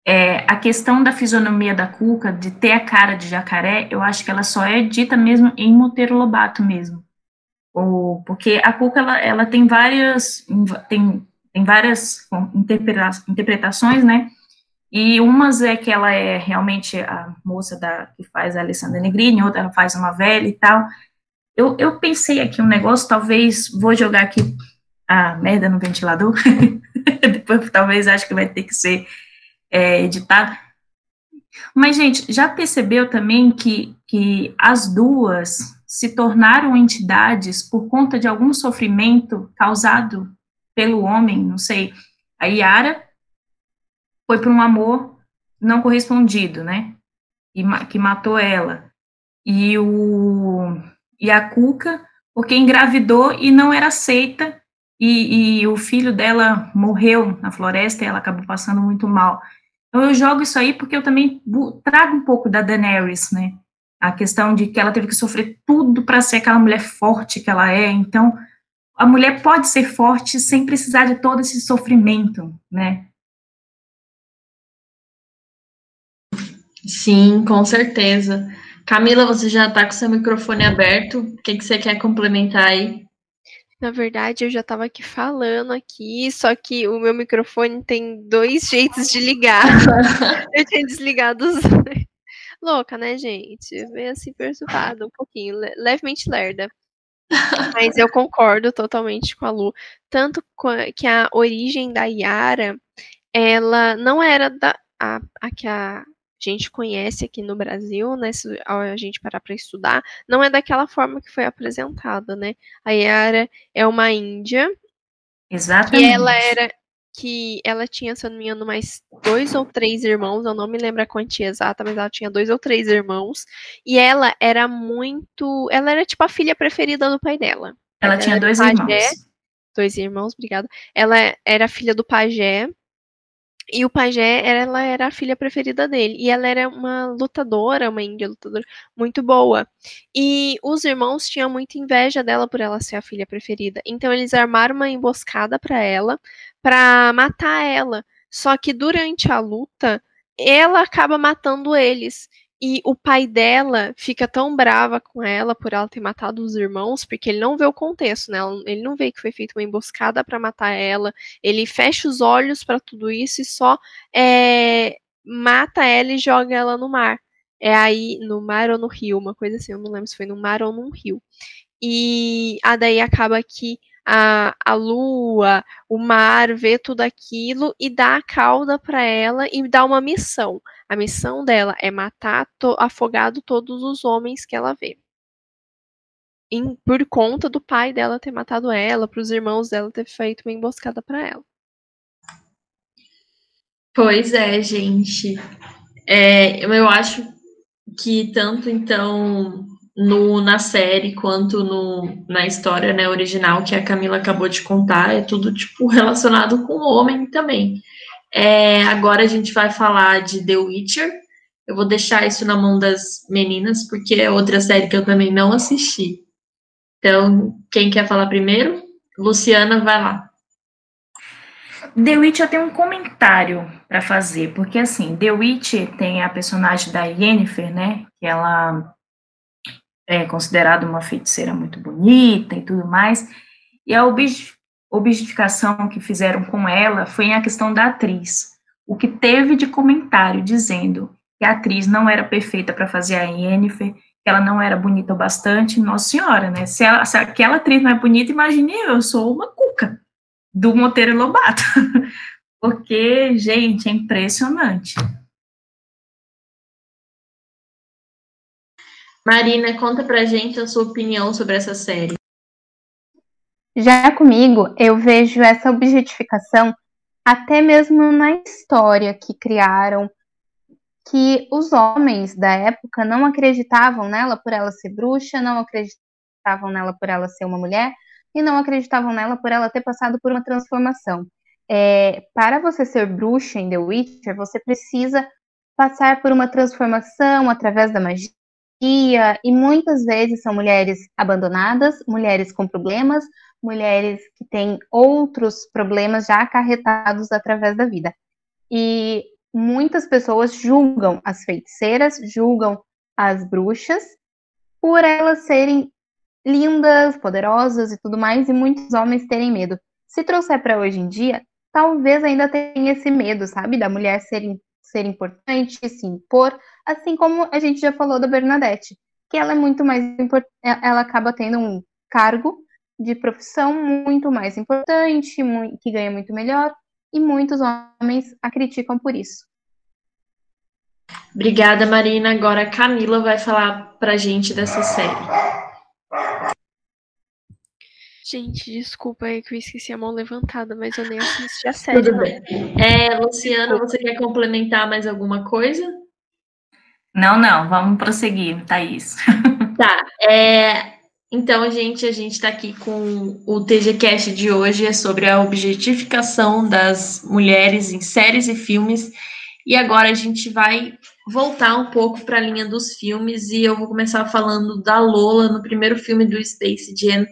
é, a questão da fisionomia da Cuca, de ter a cara de jacaré, eu acho que ela só é dita mesmo em Monteiro Lobato mesmo. Ou, porque a Cuca, ela, ela tem várias, tem, tem várias interpretações, né, e umas é que ela é realmente a moça da, que faz a Alessandra Negrini, outra ela faz uma velha e tal. Eu, eu pensei aqui um negócio, talvez vou jogar aqui a merda no ventilador, depois talvez acho que vai ter que ser é, editado. Mas, gente, já percebeu também que, que as duas se tornaram entidades por conta de algum sofrimento causado pelo homem, não sei. A Yara foi por um amor não correspondido, né? E, que matou ela. E, o, e a Cuca, porque engravidou e não era aceita, e, e o filho dela morreu na floresta e ela acabou passando muito mal. Então eu jogo isso aí porque eu também trago um pouco da Daenerys, né? A questão de que ela teve que sofrer tudo para ser aquela mulher forte que ela é. Então, a mulher pode ser forte sem precisar de todo esse sofrimento, né? Sim, com certeza. Camila, você já está com seu microfone aberto. O que, que você quer complementar aí? Na verdade, eu já estava aqui falando aqui, só que o meu microfone tem dois jeitos de ligar. eu tinha desligado os Louca, né, gente? Meio assim, perturbada um pouquinho, levemente lerda. Mas eu concordo totalmente com a Lu. Tanto que a origem da Yara, ela não era da. A, a que a gente conhece aqui no Brasil, né, se a gente parar para estudar, não é daquela forma que foi apresentada, né? A Yara é uma índia. Exatamente. E ela era que ela tinha, se eu não me engano, mais dois ou três irmãos, eu não me lembro a quantia exata, mas ela tinha dois ou três irmãos, e ela era muito, ela era tipo a filha preferida do pai dela. Ela, ela tinha dois pajé, irmãos. Dois irmãos, obrigada. Ela era filha do pajé, e o pajé, ela era a filha preferida dele. E ela era uma lutadora, uma índia lutadora muito boa. E os irmãos tinham muita inveja dela por ela ser a filha preferida. Então eles armaram uma emboscada para ela, para matar ela. Só que durante a luta, ela acaba matando eles. E o pai dela fica tão brava com ela por ela ter matado os irmãos, porque ele não vê o contexto, né? Ele não vê que foi feita uma emboscada para matar ela. Ele fecha os olhos para tudo isso e só é, mata ela e joga ela no mar. É aí no mar ou no rio, uma coisa assim, eu não lembro se foi no mar ou num rio. E a daí acaba que a, a lua, o mar, vê tudo aquilo e dá a cauda para ela e dá uma missão. A missão dela é matar to, afogado todos os homens que ela vê. Em, por conta do pai dela ter matado ela, para os irmãos dela ter feito uma emboscada para ela. Pois é, gente. É, eu acho que tanto então no, na série quanto no, na história né, original que a Camila acabou de contar, é tudo tipo relacionado com o homem também. É, agora a gente vai falar de The Witcher. Eu vou deixar isso na mão das meninas, porque é outra série que eu também não assisti. Então, quem quer falar primeiro? Luciana, vai lá. The Witcher tem um comentário para fazer, porque assim, The Witcher tem a personagem da Yennefer, né? Que ela é considerada uma feiticeira muito bonita e tudo mais, e a objetificação que fizeram com ela foi a questão da atriz. O que teve de comentário dizendo que a atriz não era perfeita para fazer a Yennefer, que ela não era bonita o bastante, nossa senhora, né? Se, ela, se aquela atriz não é bonita, imagine eu, eu sou uma cuca do Monteiro Lobato. Porque, gente, é impressionante. Marina, conta pra gente a sua opinião sobre essa série. Já comigo, eu vejo essa objetificação até mesmo na história que criaram, que os homens da época não acreditavam nela por ela ser bruxa, não acreditavam nela por ela ser uma mulher, e não acreditavam nela por ela ter passado por uma transformação. É, para você ser bruxa em The Witcher, você precisa passar por uma transformação através da magia, e muitas vezes são mulheres abandonadas, mulheres com problemas, mulheres que têm outros problemas já acarretados através da vida. E muitas pessoas julgam as feiticeiras, julgam as bruxas, por elas serem lindas, poderosas e tudo mais, e muitos homens terem medo. Se trouxer para hoje em dia, talvez ainda tenha esse medo, sabe, da mulher ser, ser importante, se impor, assim como a gente já falou da Bernadette, que ela é muito mais ela acaba tendo um cargo de profissão muito mais importante, que ganha muito melhor, e muitos homens a criticam por isso. Obrigada, Marina. Agora a Camila vai falar pra gente dessa série. Gente, desculpa aí que eu esqueci a mão levantada, mas eu nem assisti a série. Tudo bem. É, Luciana, você quer complementar mais alguma coisa? Não, não, vamos prosseguir, Thaís. Tá, é, então, gente, a gente está aqui com o TGCast de hoje, é sobre a objetificação das mulheres em séries e filmes. E agora a gente vai voltar um pouco para a linha dos filmes e eu vou começar falando da Lola no primeiro filme do Space Jam,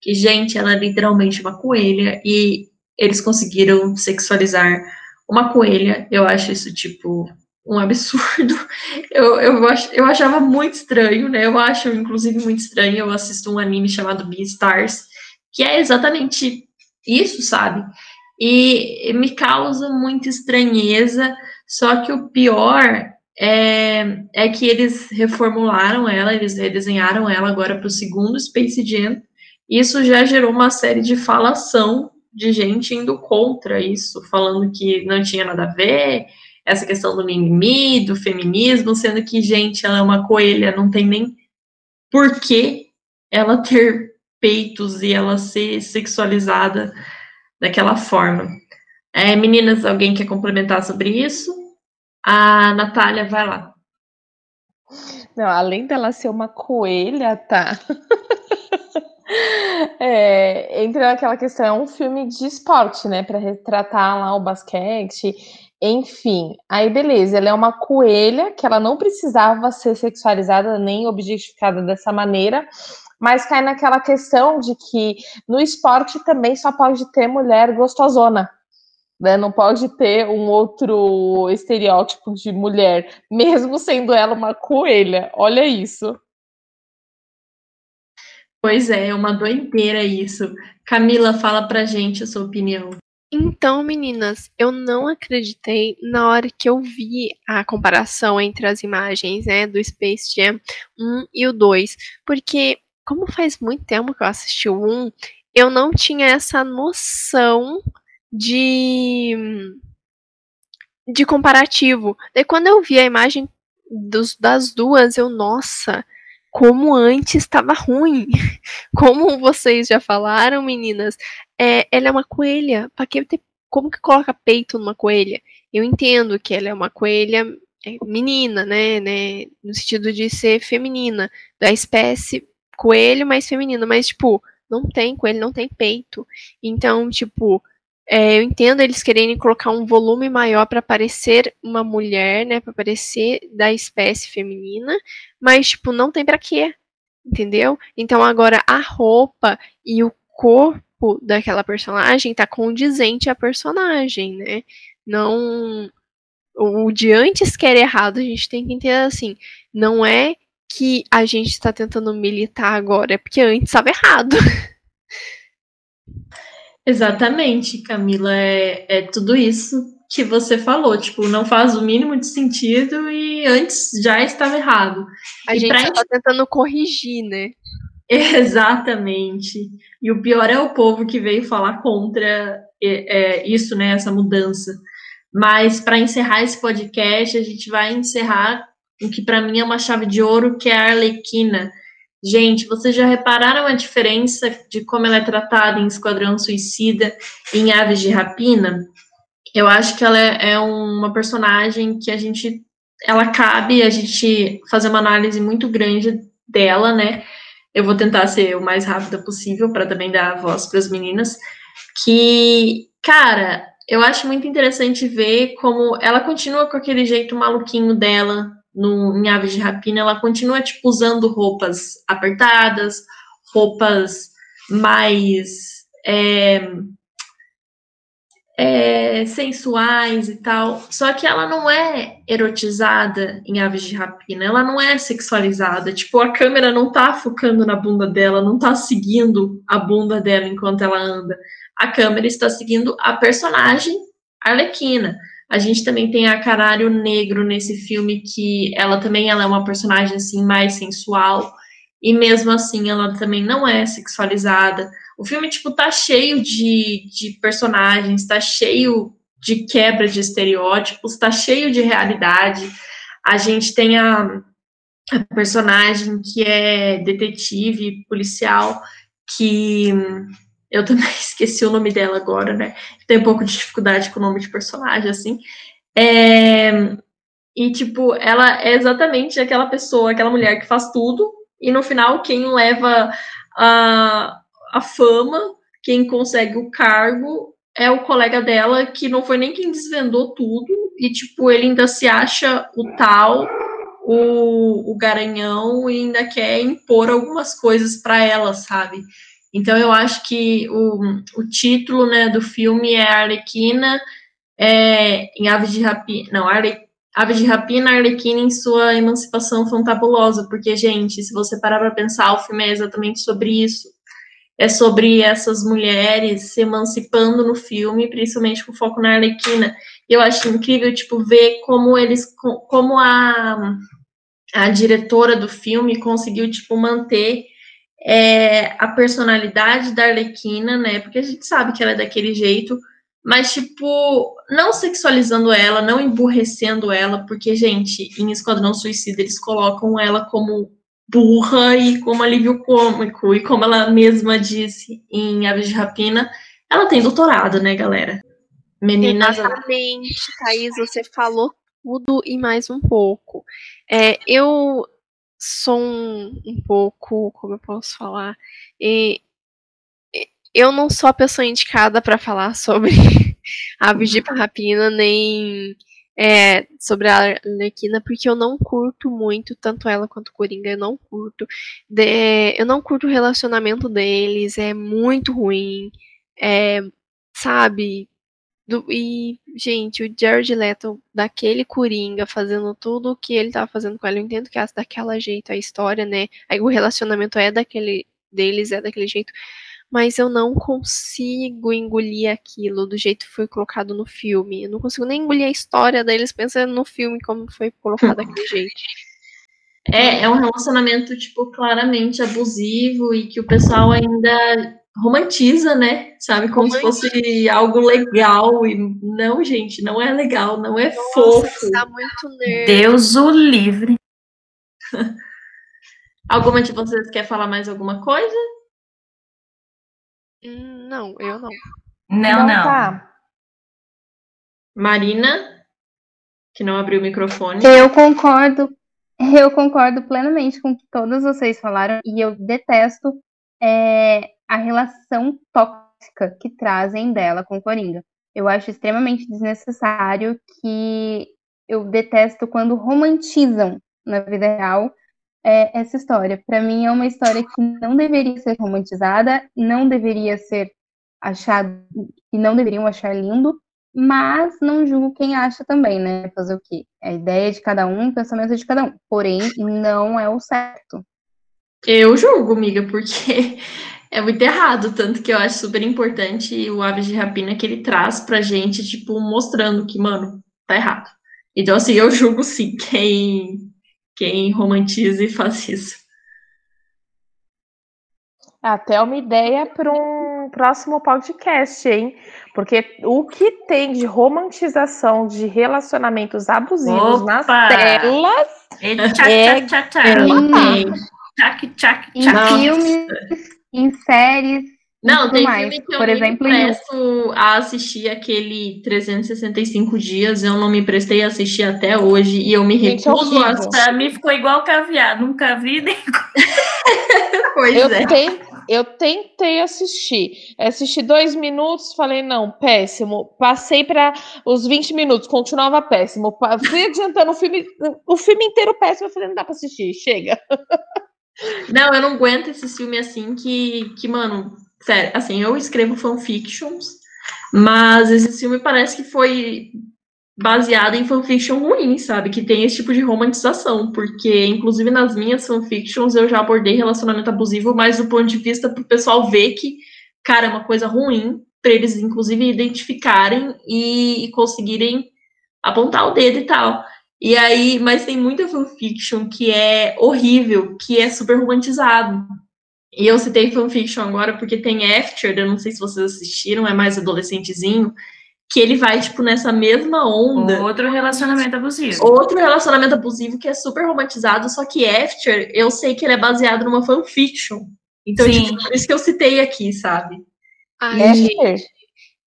que, gente, ela é literalmente uma coelha e eles conseguiram sexualizar uma coelha. Eu acho isso, tipo, um absurdo. Eu, eu, eu achava muito estranho, né? Eu acho, inclusive, muito estranho. Eu assisto um anime chamado Beastars, que é exatamente isso, sabe? E me causa muita estranheza. Só que o pior é, é que eles reformularam ela, eles redesenharam ela agora para o segundo Space Jam. Isso já gerou uma série de falação de gente indo contra isso, falando que não tinha nada a ver, essa questão do mimimi, do feminismo, sendo que, gente, ela é uma coelha, não tem nem por que ela ter peitos e ela ser sexualizada daquela forma. É, meninas, alguém quer complementar sobre isso? A Natália, vai lá. Não, além dela ser uma coelha, tá? é, entra naquela questão, é um filme de esporte, né? Para retratar lá o basquete enfim, aí beleza, ela é uma coelha que ela não precisava ser sexualizada nem objetificada dessa maneira, mas cai naquela questão de que no esporte também só pode ter mulher gostosona. Né? Não pode ter um outro estereótipo de mulher, mesmo sendo ela uma coelha. Olha isso. Pois é, é uma doideira isso. Camila, fala pra gente a sua opinião. Então, meninas, eu não acreditei na hora que eu vi a comparação entre as imagens, né, do Space Jam 1 e o 2, porque como faz muito tempo que eu assisti o 1, eu não tinha essa noção de de comparativo. Daí quando eu vi a imagem dos, das duas, eu, nossa, como antes estava ruim. Como vocês já falaram, meninas, é, ela é uma coelha. Pra que ter, como que coloca peito numa coelha? Eu entendo que ela é uma coelha é, menina, né, né? No sentido de ser feminina, da espécie coelho mais feminino, mas tipo, não tem coelho, não tem peito. Então, tipo, é, eu entendo eles querendo colocar um volume maior para parecer uma mulher, né, para parecer da espécie feminina, mas tipo não tem para quê, entendeu? Então agora a roupa e o corpo daquela personagem tá condizente à personagem, né? Não o de antes que era errado, a gente tem que entender assim, não é que a gente está tentando militar agora, é porque antes estava errado. Exatamente, Camila, é, é tudo isso que você falou, tipo, não faz o mínimo de sentido e antes já estava errado. A e gente está tentando corrigir, né? Exatamente. E o pior é o povo que veio falar contra é, é, isso, né, essa mudança. Mas para encerrar esse podcast, a gente vai encerrar o que para mim é uma chave de ouro, que é a Arlequina Gente, vocês já repararam a diferença de como ela é tratada em Esquadrão Suicida e em Aves de Rapina? Eu acho que ela é, é uma personagem que a gente. Ela cabe a gente fazer uma análise muito grande dela, né? Eu vou tentar ser o mais rápida possível para também dar voz para as meninas. Que, cara, eu acho muito interessante ver como ela continua com aquele jeito maluquinho dela no, em Aves de Rapina. Ela continua, tipo, usando roupas apertadas, roupas mais. É, é, sensuais e tal. Só que ela não é erotizada em Aves de Rapina, ela não é sexualizada. Tipo, a câmera não tá focando na bunda dela, não tá seguindo a bunda dela enquanto ela anda. A câmera está seguindo a personagem Arlequina. A gente também tem a Canário Negro nesse filme, que ela também ela é uma personagem assim mais sensual, e mesmo assim ela também não é sexualizada. O filme, tipo, tá cheio de, de personagens, tá cheio de quebra de estereótipos, tá cheio de realidade. A gente tem a, a personagem que é detetive, policial, que eu também esqueci o nome dela agora, né? Tem um pouco de dificuldade com o nome de personagem, assim. É, e, tipo, ela é exatamente aquela pessoa, aquela mulher que faz tudo, e no final quem leva a, a fama, quem consegue o cargo é o colega dela que não foi nem quem desvendou tudo e tipo ele ainda se acha o tal o, o garanhão e ainda quer impor algumas coisas para ela, sabe? Então eu acho que o, o título né, do filme é Arlequina é, em Aves de Rapina. Não, Arle, Aves de Rapina, Arlequina em sua emancipação fantabulosa, porque, gente, se você parar para pensar, o filme é exatamente sobre isso é sobre essas mulheres se emancipando no filme, principalmente com foco na Arlequina. Eu acho incrível, tipo, ver como eles, como a, a diretora do filme conseguiu, tipo, manter é, a personalidade da Arlequina, né, porque a gente sabe que ela é daquele jeito, mas, tipo, não sexualizando ela, não emburrecendo ela, porque, gente, em Esquadrão Suicida eles colocam ela como burra e como alívio cômico. E como ela mesma disse em Aves de Rapina, ela tem doutorado, né, galera? Menina. Exatamente, Thaís, você falou tudo e mais um pouco. É, eu sou um, pouco, como eu posso falar, e, eu não sou a pessoa indicada para falar sobre Aves de Rapina, nem é, sobre a Arlequina, porque eu não curto muito, tanto ela quanto o Coringa, eu não curto. De, eu não curto o relacionamento deles, é muito ruim, é, sabe? Do, e, gente, o Jared Leto, daquele Coringa, fazendo tudo o que ele tava fazendo com ela, eu entendo que é daquela jeito a história, né? Aí o relacionamento é daquele deles, é daquele jeito mas eu não consigo engolir aquilo do jeito que foi colocado no filme. Eu não consigo nem engolir a história deles pensando no filme como foi colocado daquele jeito. É, é um relacionamento, tipo, claramente abusivo e que o pessoal ainda romantiza, né? Sabe? Como se fosse algo legal. E não, gente, não é legal, não é Nossa, fofo. Tá muito nerd. Deus o livre. Alguma de vocês quer falar mais alguma coisa? Hum, não, eu não. Não, não. Tá. Marina, que não abriu o microfone. Eu concordo, eu concordo plenamente com o que todos vocês falaram e eu detesto é, a relação tóxica que trazem dela com Coringa. Eu acho extremamente desnecessário que eu detesto quando romantizam na vida real é, essa história. Para mim, é uma história que não deveria ser romantizada, não deveria ser achado, e não deveriam achar lindo, mas não julgo quem acha também, né? Fazer o quê? É a ideia de cada um, o pensamento de cada um. Porém, não é o certo. Eu julgo, amiga, porque é muito errado, tanto que eu acho super importante o Aves de Rapina que ele traz pra gente, tipo, mostrando que, mano, tá errado. Então, assim, eu julgo sim quem quem romantiza e faz isso. Até uma ideia para um próximo podcast, hein? Porque o que tem de romantização de relacionamentos abusivos Opa! nas telas é, tchá, é tchá, tchá, é... Tchac, tchac, em filmes, em séries, não, tem mais. filme que eu Por me exemplo, presto a assistir aquele 365 dias, eu não me prestei a assistir até hoje e eu me recuso a Pra mim ficou igual caviar, nunca vi nem. Pois eu, é. Ten, eu tentei assistir. Assisti dois minutos, falei, não, péssimo. Passei para os 20 minutos, continuava péssimo. Fui adiantando o filme, o filme inteiro péssimo. Eu falei, não dá para assistir, chega. Não, eu não aguento esse filme assim que, que, mano, sério, assim, eu escrevo fanfictions, mas esse filme parece que foi baseado em fanfiction ruim, sabe? Que tem esse tipo de romantização, porque inclusive nas minhas fanfictions eu já abordei relacionamento abusivo, mas do ponto de vista pro pessoal ver que, cara, é uma coisa ruim, para eles inclusive identificarem e, e conseguirem apontar o dedo e tal. E aí, mas tem muita fanfiction que é horrível, que é super romantizado. E eu citei fanfiction agora porque tem After, eu não sei se vocês assistiram, é mais adolescentezinho, que ele vai, tipo, nessa mesma onda. Outro relacionamento abusivo. Outro relacionamento abusivo que é super romantizado, só que After, eu sei que ele é baseado numa fanfiction. Então, Sim. tipo, por isso que eu citei aqui, sabe? Ai, gente.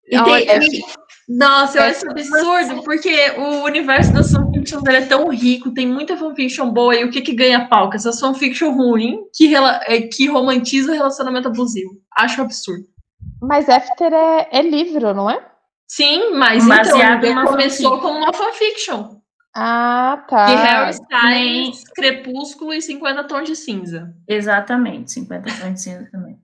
E Olha, tem- Nossa, eu acho absurdo, porque o universo das fanfictions é tão rico, tem muita fanfiction boa, e o que que ganha pau? Com essas fanfiction ruim que, é, que romantiza o relacionamento abusivo. Acho absurdo. Mas After é, é livro, não é? Sim, mas Baseado então, começou fanfic. como uma fanfiction. Ah, tá. De Harry nem- Styles, Crepúsculo e 50 Tons de Cinza. Exatamente, 50 tons de cinza também.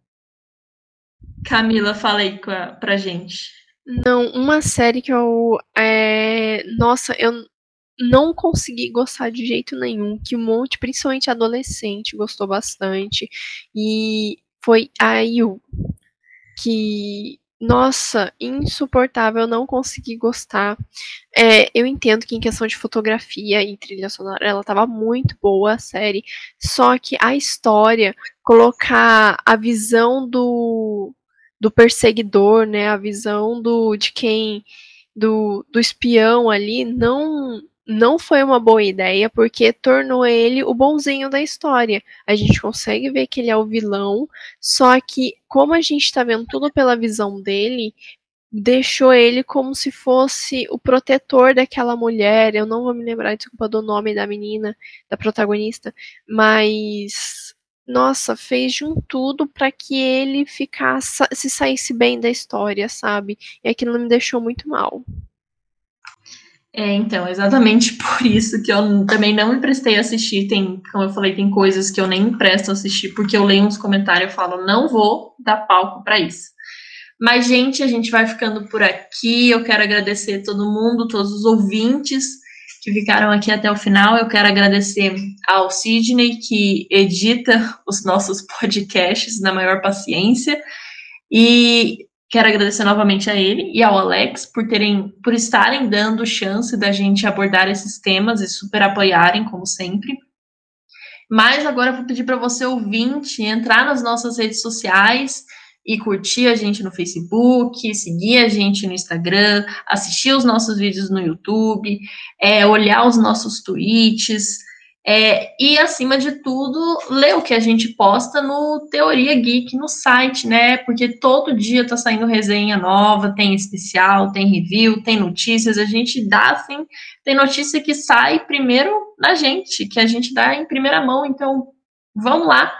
Camila, fala aí com a- pra gente. Não, uma série que eu. é, Nossa, eu não consegui gostar de jeito nenhum. Que um monte, principalmente adolescente, gostou bastante. E foi a You. Que. Nossa, insuportável, eu não consegui gostar. É, eu entendo que em questão de fotografia e trilha sonora, ela tava muito boa a série. Só que a história, colocar a visão do do perseguidor, né, a visão do de quem do, do espião ali não não foi uma boa ideia porque tornou ele o bonzinho da história. A gente consegue ver que ele é o vilão, só que como a gente tá vendo tudo pela visão dele, deixou ele como se fosse o protetor daquela mulher. Eu não vou me lembrar, desculpa, do nome da menina, da protagonista, mas nossa, fez de um tudo para que ele ficasse, se saísse bem da história, sabe? E aquilo me deixou muito mal. É, então, exatamente por isso que eu também não me prestei a assistir. Tem, como eu falei, tem coisas que eu nem me presto a assistir, porque eu leio uns comentários e falo, não vou dar palco para isso. Mas, gente, a gente vai ficando por aqui. Eu quero agradecer todo mundo, todos os ouvintes que ficaram aqui até o final. Eu quero agradecer ao Sidney, que edita os nossos podcasts na maior paciência. E quero agradecer novamente a ele e ao Alex por terem, por estarem dando chance da gente abordar esses temas e super apoiarem, como sempre. Mas agora eu vou pedir para você ouvinte entrar nas nossas redes sociais e curtir a gente no Facebook, seguir a gente no Instagram, assistir os nossos vídeos no YouTube, é, olhar os nossos tweets, é, e, acima de tudo, ler o que a gente posta no Teoria Geek no site, né? Porque todo dia tá saindo resenha nova, tem especial, tem review, tem notícias. A gente dá, assim, tem notícia que sai primeiro na gente, que a gente dá em primeira mão. Então, vamos lá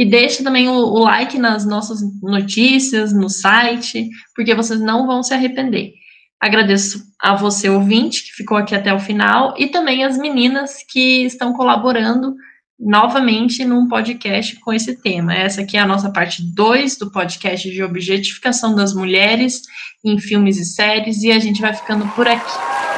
e deixa também o, o like nas nossas notícias, no site, porque vocês não vão se arrepender. Agradeço a você, ouvinte, que ficou aqui até o final, e também as meninas que estão colaborando novamente num podcast com esse tema. Essa aqui é a nossa parte 2 do podcast de objetificação das mulheres em filmes e séries, e a gente vai ficando por aqui.